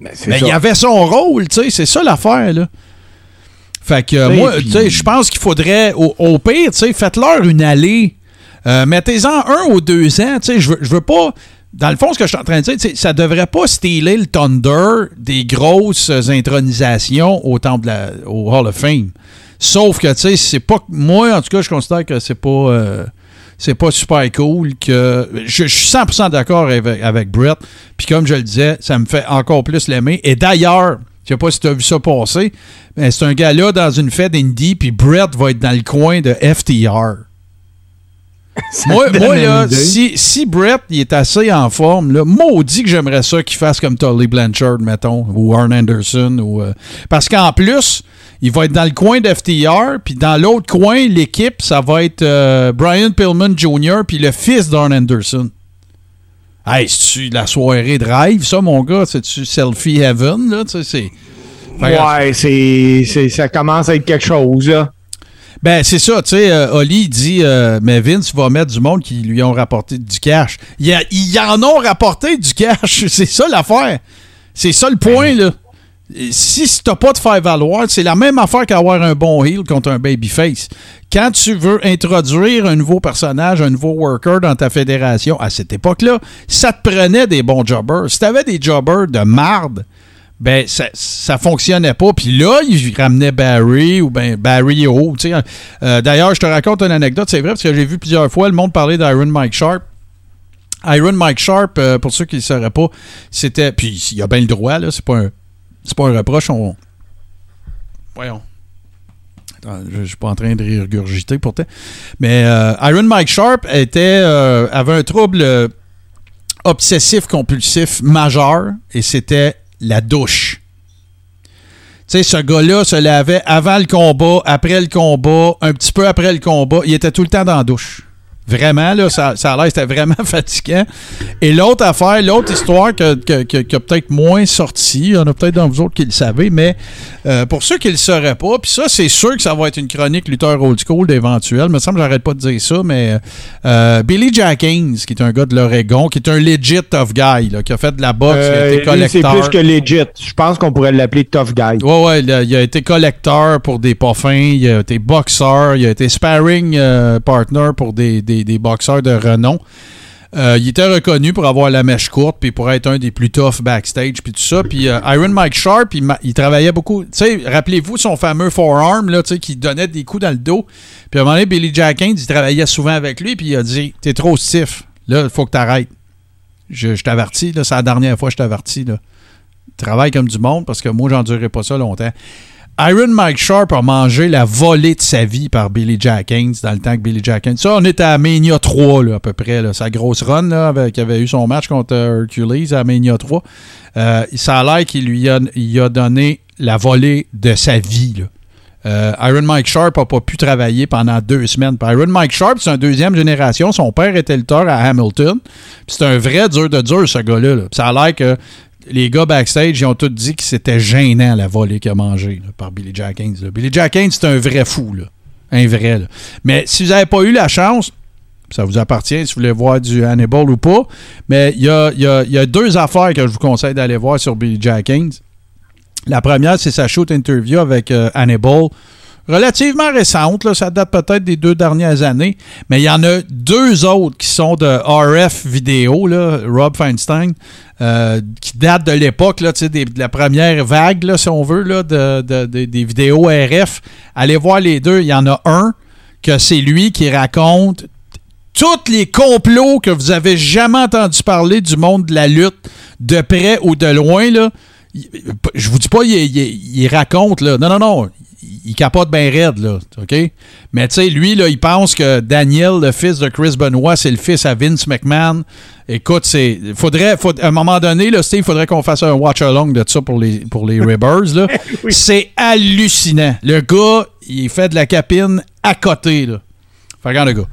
Mais, il avait son rôle, tu sais. C'est ça l'affaire, là. Fait que moi, tu sais, je pense qu'il faudrait, au, pire, tu sais, faites-leur une allée. Euh, mettez-en un ou deux ans, tu sais. Je veux, veux pas dans le fond, ce que je suis en train de dire, ça devrait pas stealer le Thunder des grosses intronisations au, temple au Hall of Fame. Sauf que, tu sais, c'est pas. Moi, en tout cas, je considère que c'est pas. Euh, c'est pas super cool que. Je, suis 100% d'accord avec, avec, Brett. Puis comme je le disais, ça me fait encore plus l'aimer. Et d'ailleurs, je sais pas si tu as vu ça passer, mais c'est un gars-là dans une fête indie, puis Brett va être dans le coin de FTR. moi, moi là, si, si Brett il est assez en forme, là, maudit que j'aimerais ça qu'il fasse comme Tully Blanchard, mettons, ou Arn Anderson. Ou, euh, parce qu'en plus, il va être dans le coin d'FTR, puis dans l'autre coin, l'équipe, ça va être euh, Brian Pillman Jr., puis le fils d'Arn Anderson. Hey, c'est-tu la soirée drive, ça, mon gars? C'est-tu selfie heaven, là? Tu sais, ouais, c'est, ça commence à être quelque chose, là. Ben, c'est ça, tu sais, euh, Oli dit, euh, mais Vince va mettre du monde qui lui ont rapporté du cash. Ils, y en ont rapporté du cash, c'est ça l'affaire. C'est ça le point, là si t'as pas de faire valoir, c'est la même affaire qu'avoir un bon heel contre un babyface. Quand tu veux introduire un nouveau personnage, un nouveau worker dans ta fédération, à cette époque-là, ça te prenait des bons jobbers. Si t'avais des jobbers de marde, ben ça, ça fonctionnait pas. Puis là, il ramenait Barry ou ben Barry O. Euh, D'ailleurs, je te raconte une anecdote, c'est vrai, parce que j'ai vu plusieurs fois le monde parler d'Iron Mike Sharp. Iron Mike Sharp, euh, pour ceux qui ne le sauraient pas, c'était. Puis il a bien le droit, là, c'est pas un c'est pas un reproche, on. Voyons. je, suis pas en train de régurgiter pourtant. Mais euh, Iron Mike Sharp était, euh, avait un trouble euh, obsessif-compulsif majeur et c'était la douche. Tu sais, ce gars-là se lavait avant le combat, après le combat, un petit peu après le combat. Il était tout le temps dans la douche. Vraiment, là, ça, ça a l'air, c'était vraiment fatigant. Et l'autre affaire, l'autre histoire que, que, a peut-être moins sorti, il y en a peut-être dans vous autres qui le savez, mais euh, pour ceux qui ne le sauraient pas, puis ça, c'est sûr que ça va être une chronique lutteur old school d'éventuel. me semble j'arrête pas de dire ça, mais euh, Billy Jack Haynes, qui est un gars de l'Oregon, qui est un legit tough guy, là, qui a fait de la boxe, il a euh, été collecteur. C'est plus que legit. Je pense qu'on pourrait l'appeler tough guy. Ouais, ouais, il a, il a, été collecteur pour des poffins, il a été boxeur, il a été sparring partner pour des des, boxeurs de renom. Euh, il était reconnu pour avoir la mèche courte, puis pour être un des plus toughs backstage, puis tout ça. Puis euh, Iron Mike Sharp, il, travaillait beaucoup. Tu sais, rappelez-vous son fameux forearm, là, qui donnait des coups dans le dos. Puis à un moment donné, Billy Jack il travaillait souvent avec lui, puis il a dit T'es trop stiff. Là, il faut que tu arrêtes. Je, t'avertis, c'est la dernière fois que je t'avertis. Travaille comme du monde, parce que moi, j'endurerai pas ça longtemps. Iron Mike Sharp a mangé la volée de sa vie par Billy Jack Haynes dans le temps que Billy Jack Haynes. Ça, on est à Mania 3 là, à peu près. Là. Sa grosse run là, qui avait eu son match contre Hercules à Mania 3. Euh, ça a l'air qu'il lui a, donné la volée de sa vie. Là. Euh, Iron Mike Sharp n'a pas pu travailler pendant deux semaines. Iron Mike Sharp, c'est une deuxième génération. Son père était lutteur à Hamilton. C'est un vrai dur de dur, ce gars-là. Ça a l'air que les gars backstage, ils ont tous dit que c'était gênant la volée qu'il a mangée par Billy Jack Haynes. Billy Jack Haynes, c'est un vrai fou. Un vrai. Mais si vous n'avez pas eu la chance, ça vous appartient si vous voulez voir du Hannibal ou pas. Mais il y a, deux affaires que je vous conseille d'aller voir sur Billy Jack Haynes. La première, c'est sa shoot interview avec euh, Hannibal. Relativement récente. Là, ça date peut-être des deux dernières années. Mais il y en a deux autres qui sont de RF vidéo, Rob Feinstein, euh, qui datent de l'époque, de la première vague, là, si on veut, là, de, des vidéos RF. Allez voir les deux. Il y en a un que c'est lui qui raconte tous les complots que vous avez jamais entendu parler du monde de la lutte, de près ou de loin, là. Je vous dis pas, il, il raconte, là. Non, non, non il capote bien raide, là. OK? Mais tu sais, lui, là, il pense que Daniel, le fils de Chris Benoit, c'est le fils à Vince McMahon. Écoute, c'est. Faudrait. à un moment donné, là, Steve, il faudrait qu'on fasse un watch-along de ça pour les, pour les Ribbers, là. C'est hallucinant. Le gars, il fait de la capine à côté, là. Fait regarde le gars.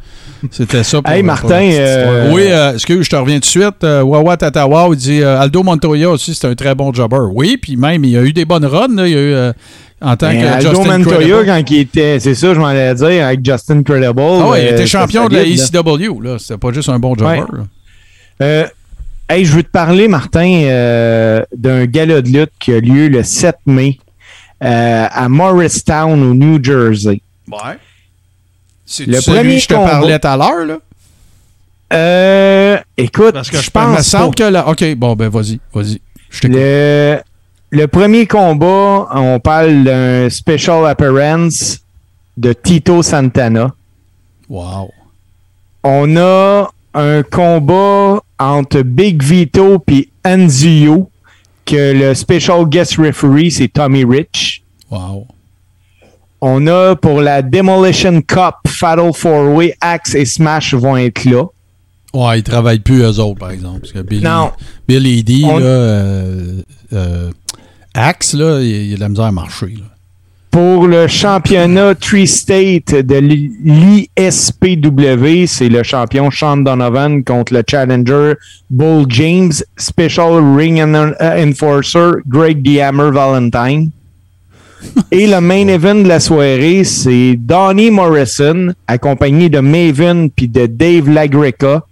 C'était ça pour Hey Martin. Euh, oui, euh, excuse, je te reviens tout de suite. Euh, Wawa Tatawa, il dit Aldo Montoya aussi, c'est un très bon jobber. Oui, puis même, il a eu des bonnes runs. Là. Il a eu en tant que Aldo Justin Montoya, quand il était, c'est ça, je m'en allais dire, avec Justin Credible. Ah ouais, il était champion de la ECW, là. C'était pas juste un bon jobber. hey, je veux te parler, Martin, d'un gala de lutte qui a lieu le 7 mai à Morristown, au New Jersey. Ouais. C'est le premier je te parlais tout à l'heure, là? Euh, écoute, Parce que je, pense. me semble que là. Ok, bon, ben vas-y, vas-y. Le, le premier combat, on parle d'un special appearance de Tito Santana. Wow. On a un combat entre Big Vito et Anzio, que le special guest referee, c'est Tommy Rich. Wow. On a pour la Demolition Cup, Fatal Four Way, Axe et Smash vont être là. Ouais, ils travaillent plus eux autres, par exemple. Parce que Billy, non. Billy D, là, euh, euh, Axe, là, il, y a de la misère à marcher. Pour le championnat Tree State de l'ISPW, c'est le champion Sean Donovan contre le challenger Bull James, Special Ring Enforcer Greg Hammer Valentine. Et le main event de la soirée, c'est Donnie Morrison, accompagné de Maven puis de Dave Lagreca,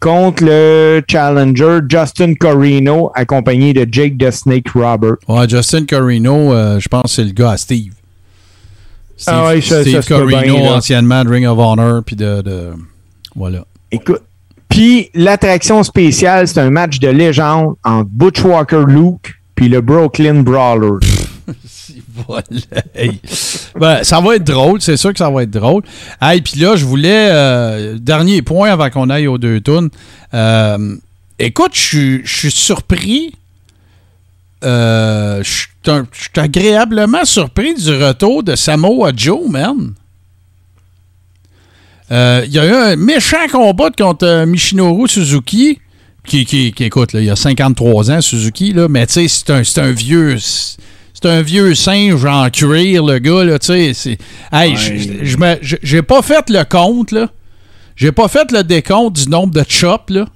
contre le challenger Justin Corino, accompagné de Jake the Snake Robert. Ouais, Justin Corino, euh, je pense que c'est le gars à Steve. Steve, ah ouais, Steve Corino, anciennement de Ring of Honor, puis de, de, Voilà. Écoute. Puis l'attraction spéciale, c'est un match de légende entre Butch Walker Luke puis le Brooklyn Brawler. ben, ça va être drôle, c'est sûr que ça va être drôle. Et puis là, je voulais. Euh, dernier point avant qu'on aille aux deux tunes. Euh, écoute, je suis surpris. Euh, je suis agréablement surpris du retour de Samoa Joe, man. Il y a eu un méchant combat contre Michinoru Suzuki. Qui, qui, écoute, il y a 53 ans, Suzuki, là, mais tu sais, c'est un, un vieux c'est un vieux singe en cuir, le gars, là, tu sais. Hey, j'ai pas fait le compte, là. J'ai pas fait le décompte du nombre de chops, là.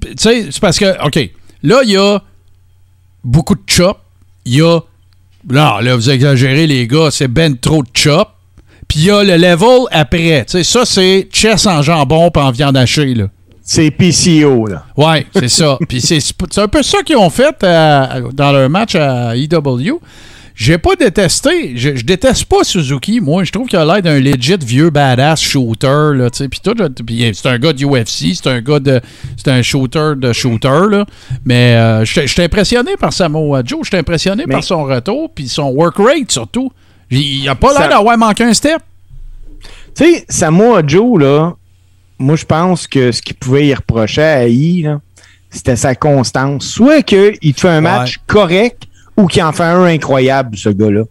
Tu sais, c'est parce que, OK, là, il y a beaucoup de chops. Il y a. Là, là, vous exagérez, les gars, c'est ben trop de chops. Puis il y a le level après. Tu sais, ça, c'est chess en jambon pas en viande hachée, là. C'est PCO, là. Ouais, c'est ça. Puis c'est un peu ça qu'ils ont fait euh, dans leur match à EW. J'ai pas détesté. Je, déteste pas Suzuki, moi. Je trouve qu'il a l'air d'un legit vieux badass shooter, là, tu sais. Puis tout, c'est un gars de UFC, c'est un gars de... C'est un shooter de shooter, là. Mais euh, je suis impressionné par Samoa Joe. Je suis impressionné par son retour, puis son work rate, surtout. Il a pas l'air d'avoir manqué un step. Tu sais, Samoa Joe, là, moi, je pense que ce qu'il pouvait y reprocher à I, c'était sa constance. Soit qu'il te fait un match correct ou qu'il en fait un incroyable, ce gars-là.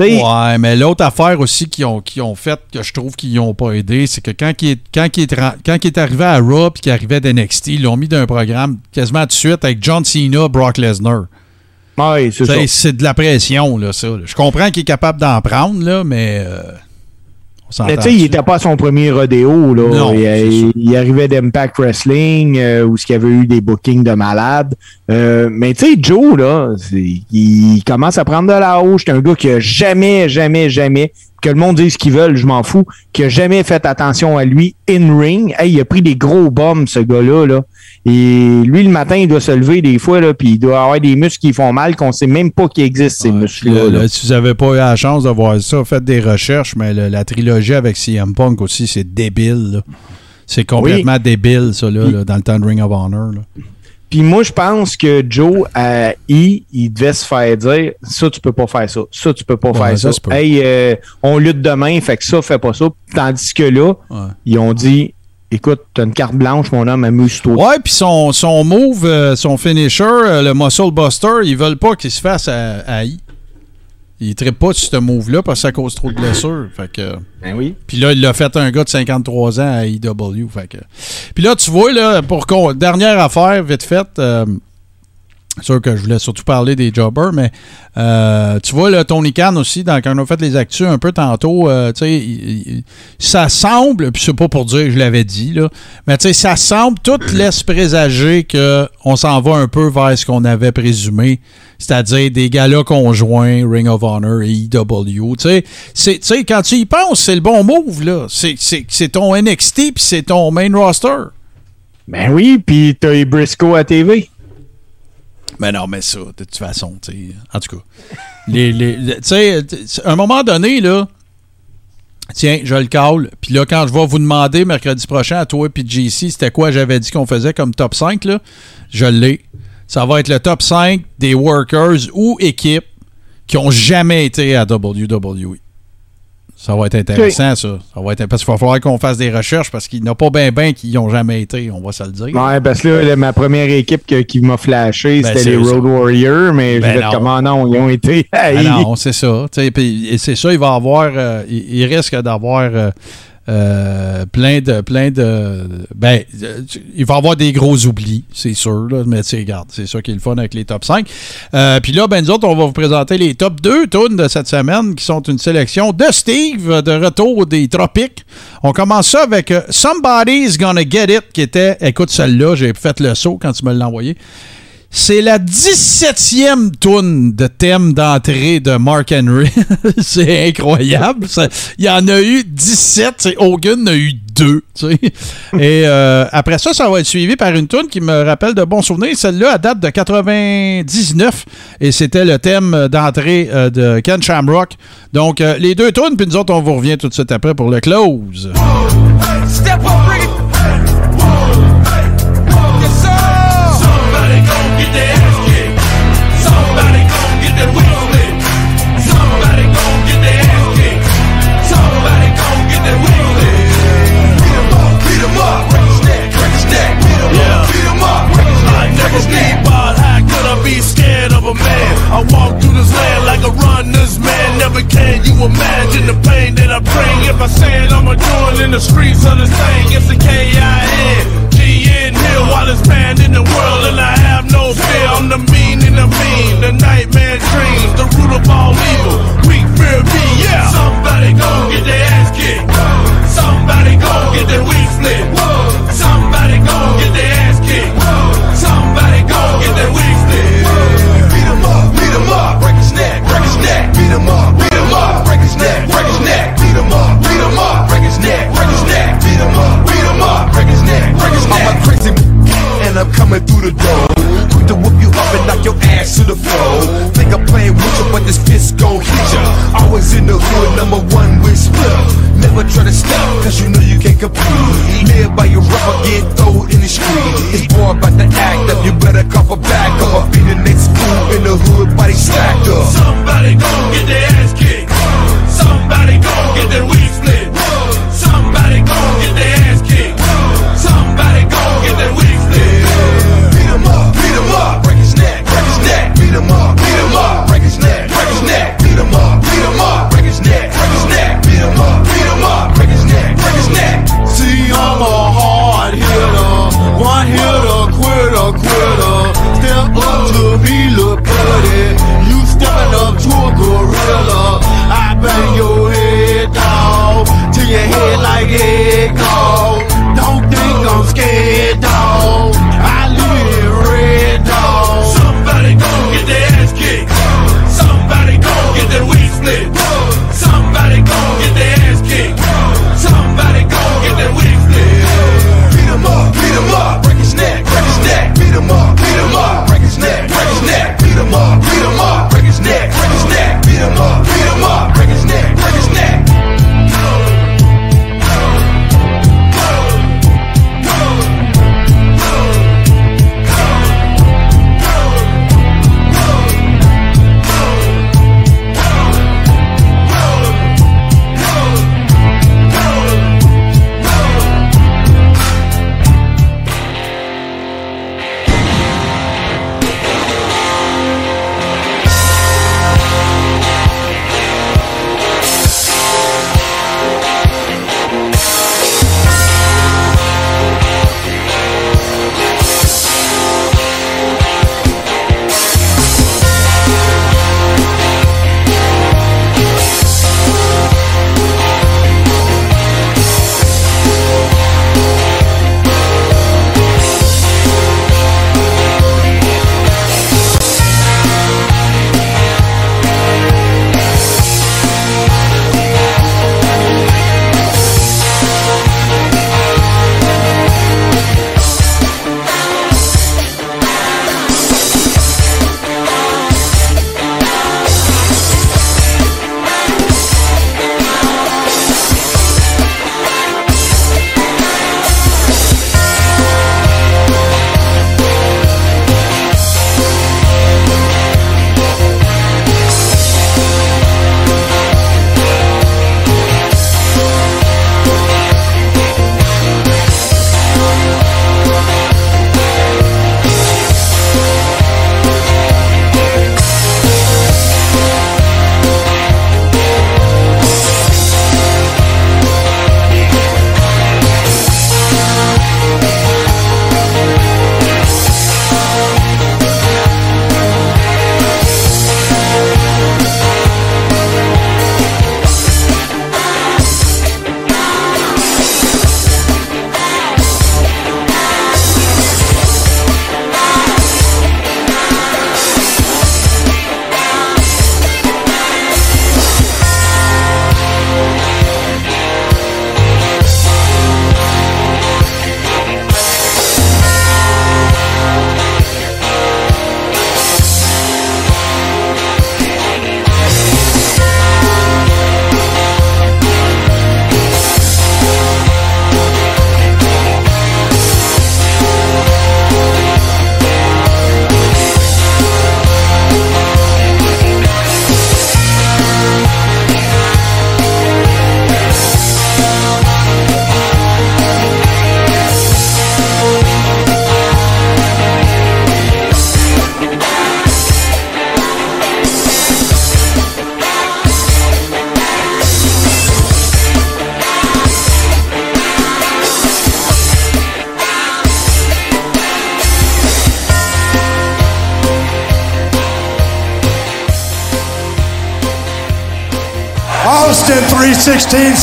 ouais, mais l'autre affaire aussi qu'ils ont, ont fait que je trouve qu'ils n'ont pas aidé, c'est que quand il est, quand est, quand est arrivé à Raw et qu'il arrivait d'NXT, ils l'ont mis d'un programme quasiment tout de suite avec John Cena, Brock Lesnar. Ouais, c'est C'est de la pression, là, ça. Je comprends qu'il est capable d'en prendre, là, mais. Euh, mais tu sais, il n'était pas à son premier rodéo. Là. il, arrivait d'Impact Wrestling euh, où il y avait eu des bookings de malades. Euh, mais tu sais, Joe, là, il commence à prendre de la hausse. C'est un gars qui a jamais, jamais, jamais que le monde dise ce qu'ils veulent, je m'en fous, qui a jamais fait attention à lui in-ring. Hey, il a pris des gros bombes, ce gars-là. Là. Et lui, le matin, il doit se lever des fois, là, puis il doit avoir des muscles qui font mal, qu'on sait même pas qu'ils existent, ces muscles-là. Si vous n'avez pas eu la chance de voir ça, faites des recherches, mais la trilogie avec CM Punk aussi, c'est débile. C'est complètement débile, ça, là, dans le temps de Ring of Honor. Puis moi, je pense que Joe, à I, il devait se faire dire ça, tu peux pas faire ça. Ça, tu peux pas faire ça. hey, euh, on lutte demain, fait que ça, fais pas ça. Tandis que là, ils ont dit écoute, t'as une carte blanche, mon homme, amuse-toi. Ouais, puis son, son move, euh, son finisher, euh, le Muscle Buster, ils veulent pas qu'il se fasse à I. Il ne pas sur ce move-là parce que ça cause trop de blessures. Fait que, ben oui. Puis là, il l'a fait un gars de 53 ans à. Fait que, puis là, tu vois, là, pour dernière affaire, vite faite, euh, sûr que je voulais surtout parler des jobbers, mais euh, tu vois, le Tony Khan aussi, dans, quand on a fait les actus un peu tantôt, euh, tu sais, ça semble, puis c'est pas pour dire que je l'avais dit, là, mais tu sais, ça semble, tout laisse présager qu'on s'en va un peu vers ce qu'on avait présumé, c'est-à-dire des galas conjoints, Ring of Honor et EW. Tu sais, quand tu y penses, c'est le bon move, là. C'est ton NXT, puis c'est ton main roster. Ben oui, puis t'as eu Briscoe à TV. Mais non, mais ça, de toute façon, tu sais. En tout cas, les, les, à un moment donné, là, tiens, je le cale. Puis là, quand je vais vous demander mercredi prochain à toi et JC, c'était quoi j'avais dit qu'on faisait comme top 5, là, je l'ai. Ça va être le top 5 des workers ou équipes qui ont jamais été à WWE. Ça va être intéressant, ça. ça va être, parce qu'il va falloir qu'on fasse des recherches parce qu'il n'y en a pas bien ben qui n'y ont jamais été, on va se le dire. Ouais, parce que là, ma première équipe qui m'a flashé, ben, c'était les Road Warriors, mais je ben vais comment non, ils ont été. Ben non, c'est ça. Et c'est ça, il va avoir. Euh, il, risque d'avoir. Euh, euh, plein de. plein de Ben, il va y avoir des gros oublis, c'est sûr, là, mais tu regarde, c'est ça qui est le fun avec les top 5. Euh, puis là, ben, nous autres, on va vous présenter les top 2 tunes de cette semaine qui sont une sélection de Steve, de retour des tropiques. On commence ça avec euh, Somebody's Gonna Get It, qui était, écoute celle-là, j'ai fait le saut quand tu me l'as envoyé. C'est la 17e toune de thème d'entrée de Mark Henry. c'est incroyable. Il y en a eu 17. Hogan a eu deux. Et euh, après ça, ça va être suivi par une toune qui me rappelle de bons souvenirs. Celle-là, date de 99. Et c'était le thème d'entrée euh, de Ken Shamrock. Donc, euh, les deux tunes, puis nous autres, on vous revient tout de suite après pour le close. I be scared of a man? I walk through this land like a runner's man. Never can you imagine the pain that I bring if I said I'm a join in the streets of this thing. It's the K-I-N. Hill while it's banned in the world and I have no fear. I'm the mean and the mean, the nightmare dreams, the root of all evil. Weak fear me, yeah. Somebody go get their ass kicked. Somebody go get their weak split. Somebody coming through the door. Quick to whoop you up and knock your ass to the floor. Think I'm playing with you, but this fist gon' hit ya. Always in the hood, number one split. Never try to stop, cause you know you can't compete. Live by your rubber, get thrown in the street. It's more about the act up, you better cop a back up. Be the next fool in the hood, body stacked up. Somebody gon' get their ass kicked. Somebody gon' get their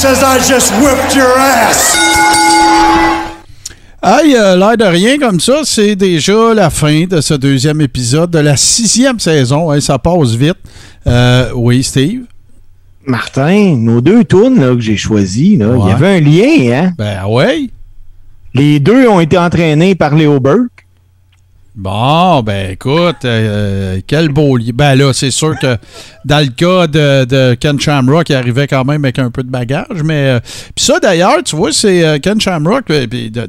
says I just whipped your ass. Aïe, euh, l'air de rien comme ça, c'est déjà la fin de ce deuxième épisode de la sixième saison. ça passe vite. Euh, oui, Steve? Martin, nos deux tournes que j'ai choisis, il y avait un lien, hein? Ben oui. Les deux ont été entraînés par Léo Burke. Bon, ben écoute, euh, quel beau lien. Ben là, c'est sûr que dans le cas de, Ken Shamrock, il arrivait quand même avec un peu de bagage. Mais euh, ça, d'ailleurs, tu vois, c'est euh, Ken Shamrock,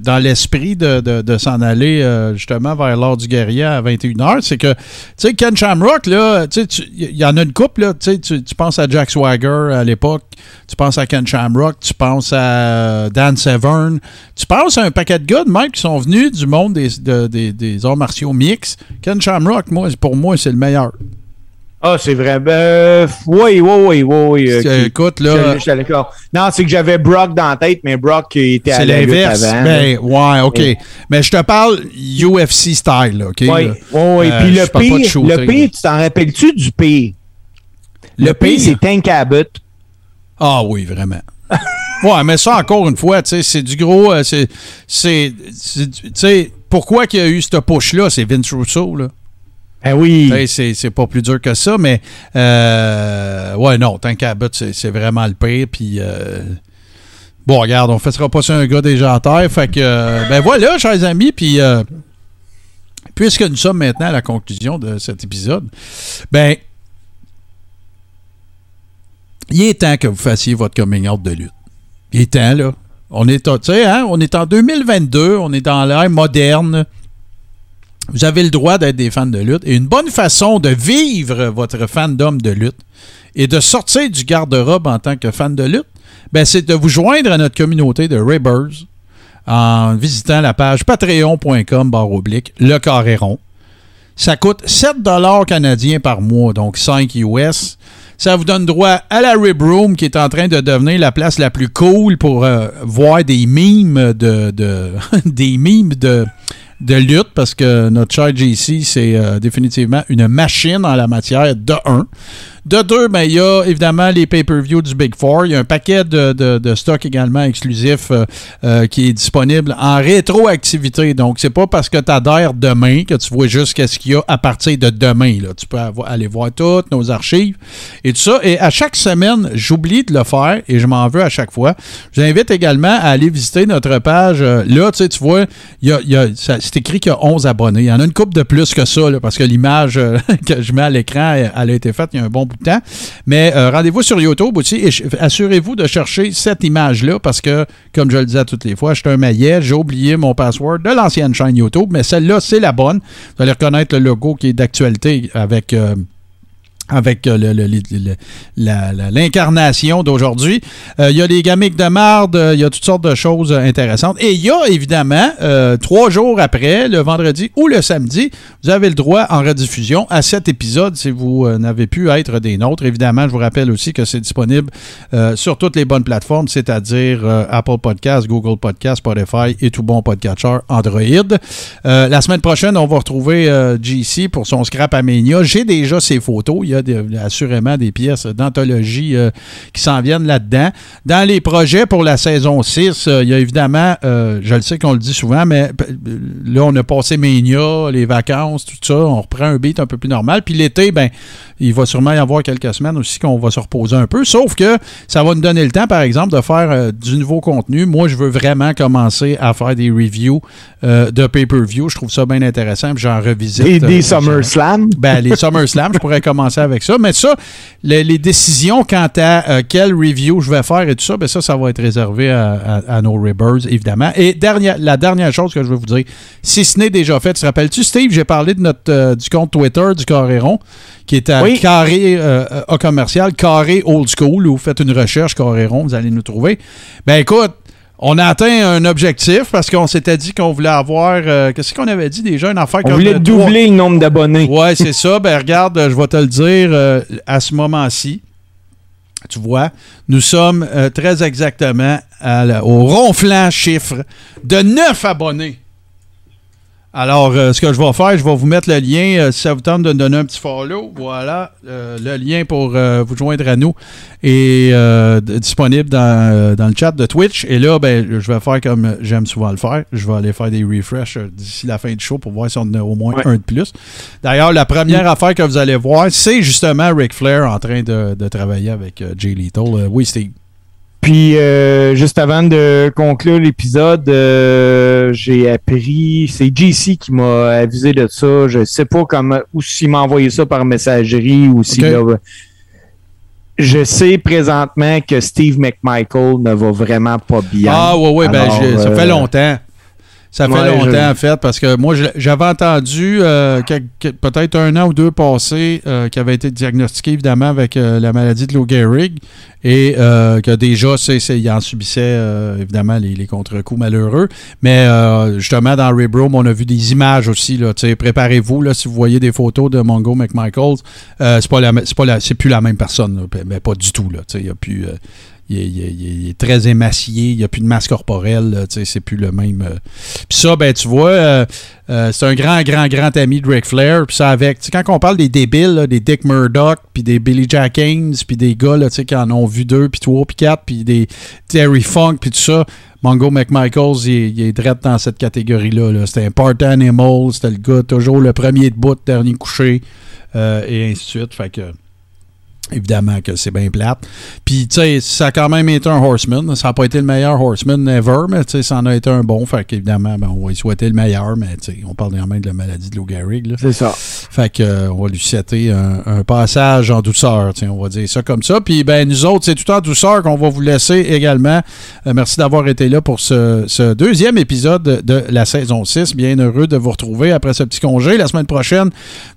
dans l'esprit de, s'en aller justement vers l'ordre du guerrier à 21h, c'est que, tu sais, Ken Shamrock, là, tu sais, il y en a une couple, là, tu, tu penses à Jack Swagger à l'époque, tu penses à Ken Shamrock, tu penses à Dan Severn, tu penses à un paquet de gars de même qui sont venus du monde des, des, des arts martiaux mix. Ken Shamrock, moi, pour moi, c'est le meilleur. Ah, c'est vrai. Ben, oui, oui, oui, oui. écoute, là. Non, c'est que j'avais Brock dans la tête, mais Brock était à l'inverse. Ben, ouais, OK. Mais je te parle UFC style, OK? Oui, oui, oui. Puis le pire, le pire, tu t'en rappelles-tu du pire? Le, pire, c'est Tank Abbott. Ah oui, vraiment. ouais, mais ça, encore une fois, tu sais, c'est du gros. Euh, c'est. Tu sais pourquoi qu'il y a eu ce push-là? C'est Vince Russo, là. Ben oui. C'est pas plus dur que ça, mais euh, ouais, non, Tank Abbott, c'est vraiment le pire. Puis euh, bon, regarde, on ne fera pas ça un gars déjà en terre. Fait que, euh, ben voilà, chers amis, puis puisque nous sommes maintenant à la conclusion de cet épisode, ben il est temps que vous fassiez votre coming out de lutte. Il est temps, là. On est, hein, on est en 2022, on est dans l'ère moderne. Vous avez le droit d'être des fans de lutte. Et une bonne façon de vivre votre fandom de lutte et de sortir du garde-robe en tant que fan de lutte, ben, c'est de vous joindre à notre communauté de Ribbers en visitant la page patreon.com barre oblique, le carré. Ça coûte 7 canadiens par mois, donc 5 US. Ça vous donne droit à la Rib Room qui est en train de devenir la place la plus cool pour euh, voir des mimes de, de des mimes de de lutte parce que notre cher JC, c'est euh, définitivement une machine en la matière de 1. De deux, ben, il y a évidemment les pay-per-view du Big Four. Il y a un paquet de, de, stock également exclusif euh, euh, qui est disponible en rétroactivité. Donc, c'est pas parce que tu adhères demain que tu vois juste qu'est-ce qu'il y a à partir de demain. Là. Tu peux aller voir toutes nos archives et tout ça. Et à chaque semaine, j'oublie de le faire et je m'en veux à chaque fois. J'invite également à aller visiter notre page. Euh, là, tu vois, y a, c'est écrit qu'il y a 11 abonnés. Il y en a une coupe de plus que ça parce que l'image que je mets à l'écran, elle a été faite il y a un bon bout temps. Mais euh, rendez-vous sur YouTube aussi et assurez-vous de chercher cette image-là parce que, comme je le disais toutes les fois, je suis un maillet, j'ai oublié mon password de l'ancienne chaîne YouTube, mais celle-là, c'est la bonne. Vous allez reconnaître le logo qui est d'actualité avec... Euh, avec euh, l'incarnation d'aujourd'hui. Euh, il y a des gamiques de marde, euh, il y a toutes sortes de choses intéressantes. Et il y a évidemment, trois jours après, le vendredi ou le samedi, vous avez le droit en rediffusion à cet épisode si vous n'avez pu être des nôtres. Évidemment, je vous rappelle aussi que c'est disponible sur toutes les bonnes plateformes, c'est-à-dire Apple Podcast, Google Podcast, Spotify et tout bon podcatcher Android. la semaine prochaine, on va retrouver GC pour son Scrap Aménia. J'ai déjà ses photos. Il y a assurément des pièces d'anthologie euh, qui s'en viennent là-dedans. Dans les projets pour la saison 6, euh, il y a évidemment, euh, je le sais qu'on le dit souvent, mais là, on a passé Ménia, les vacances, tout ça. On reprend un beat un peu plus normal. Puis l'été, ben, il va sûrement y avoir quelques semaines aussi qu'on va se reposer un peu. Sauf que ça va nous donner le temps, par exemple, de faire du nouveau contenu. Moi, je veux vraiment commencer à faire des reviews de pay-per-view. Je trouve ça bien intéressant. J'en revisite. Et des SummerSlam? Ben, les SummerSlam, je pourrais commencer avec ça. Mais ça, les, décisions quant à euh, quelle review je vais faire et tout ça, ben ça, ça va être réservé à, nos Ribbers, évidemment. Et dernière, la dernière chose que je veux vous dire, si ce n'est déjà fait, tu te rappelles-tu, Steve, j'ai parlé de notre, euh, du compte Twitter du Carréron, qui est à carré euh, commercial, carré old school, où vous faites une recherche Carréron, vous allez nous trouver. Ben écoute, on a atteint un objectif parce qu'on s'était dit qu'on voulait avoir. Euh, qu'est-ce qu'on avait dit déjà? Une affaire On voulait doubler le nombre d'abonnés. Ouais, c'est ça. Ben regarde, je vais te le dire euh, à ce moment-ci. Tu vois, nous sommes euh, très exactement au ronflant chiffre de 9 abonnés. Alors, euh, ce que je vais faire, je vais vous mettre le lien, euh, si ça vous tente de me donner un petit follow, voilà, euh, le lien pour vous joindre à nous est disponible dans, le chat de Twitch. Et là, ben, je vais faire comme j'aime souvent le faire, je vais aller faire des refreshs d'ici la fin du show pour voir si on en a au moins un de plus. D'ailleurs, la première affaire que vous allez voir, c'est justement Ric Flair en train de, de travailler avec Jay Lethal. oui, Steve. Puis, euh, juste avant de conclure l'épisode, euh, j'ai appris, c'est JC qui m'a avisé de ça. Je sais pas comment, ou s'il m'a envoyé ça par messagerie ou s'il Je sais présentement que Steve McMichael ne va vraiment pas bien. Ah, ouais, ouais, ben, ça fait euh, longtemps. Ça fait longtemps, en fait, parce que moi, j'avais entendu euh, peut-être un an ou deux passé euh, qui avait été diagnostiqué, évidemment, avec euh, la maladie de Lou Gehrig et que déjà, il en subissait, évidemment, les, contre-coups malheureux. Mais justement, dans Rebro, on a vu des images aussi. Préparez-vous, si vous voyez des photos de Mongo McMichaels, c'est pas, plus la même personne, mais pas du tout. Il n'y a plus il est, très émacié, il n'y a plus de masse corporelle, c'est plus le même. Euh. Puis ça, ben tu vois, euh, euh, c'est un grand, grand, grand ami de Ric Flair. Puis ça avec, quand on parle des débiles, des Dick Murdoch, puis des Billy Jack Haynes, puis des gars là, qui en ont vu deux, puis trois, puis quatre, puis des Terry Funk, puis tout ça, Mongo McMichaels, il, est direct dans cette catégorie-là. -là, c'était un part animal, c'était le gars toujours le premier debout, dernier couché, et ainsi de suite. Fait que... Évidemment que c'est bien plate. Puis, tu sais, ça a quand même été un horseman. Ça n'a pas été le meilleur horseman ever, mais tu sais, ça en a été un bon. Fait qu'évidemment, ben, on va lui souhaiter le meilleur, mais tu sais, on parle quand même de la maladie de Lou Gehrig. C'est ça. Fait qu'on euh, va lui souhaiter un, passage en douceur, on va dire ça comme ça. Puis, ben, nous autres, c'est tout en douceur qu'on va vous laisser également. Euh, merci d'avoir été là pour ce, deuxième épisode de, la saison 6. Bien heureux de vous retrouver après ce petit congé. La semaine prochaine,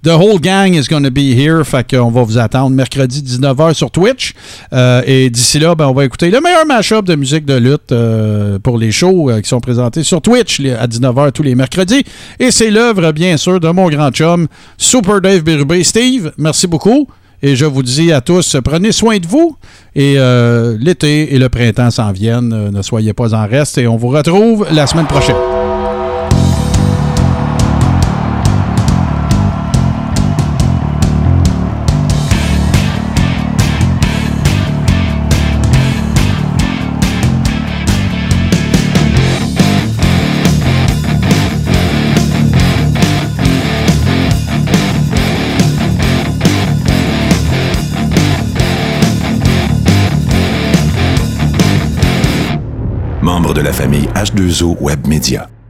The Whole Gang is going to be here. Fait qu'on va vous attendre mercredi 19h sur Twitch. Euh, et d'ici là, ben, on va écouter le meilleur mashup de musique de lutte euh, pour les shows euh, qui sont présentés sur Twitch à 19h tous les mercredis. Et c'est l'œuvre, bien sûr, de mon grand chum, Super Dave Birubé. Steve, merci beaucoup. Et je vous dis à tous, prenez soin de vous. Et l'été et le printemps s'en viennent. ne soyez pas en reste. Et on vous retrouve la semaine prochaine. Famille H2O Web Media.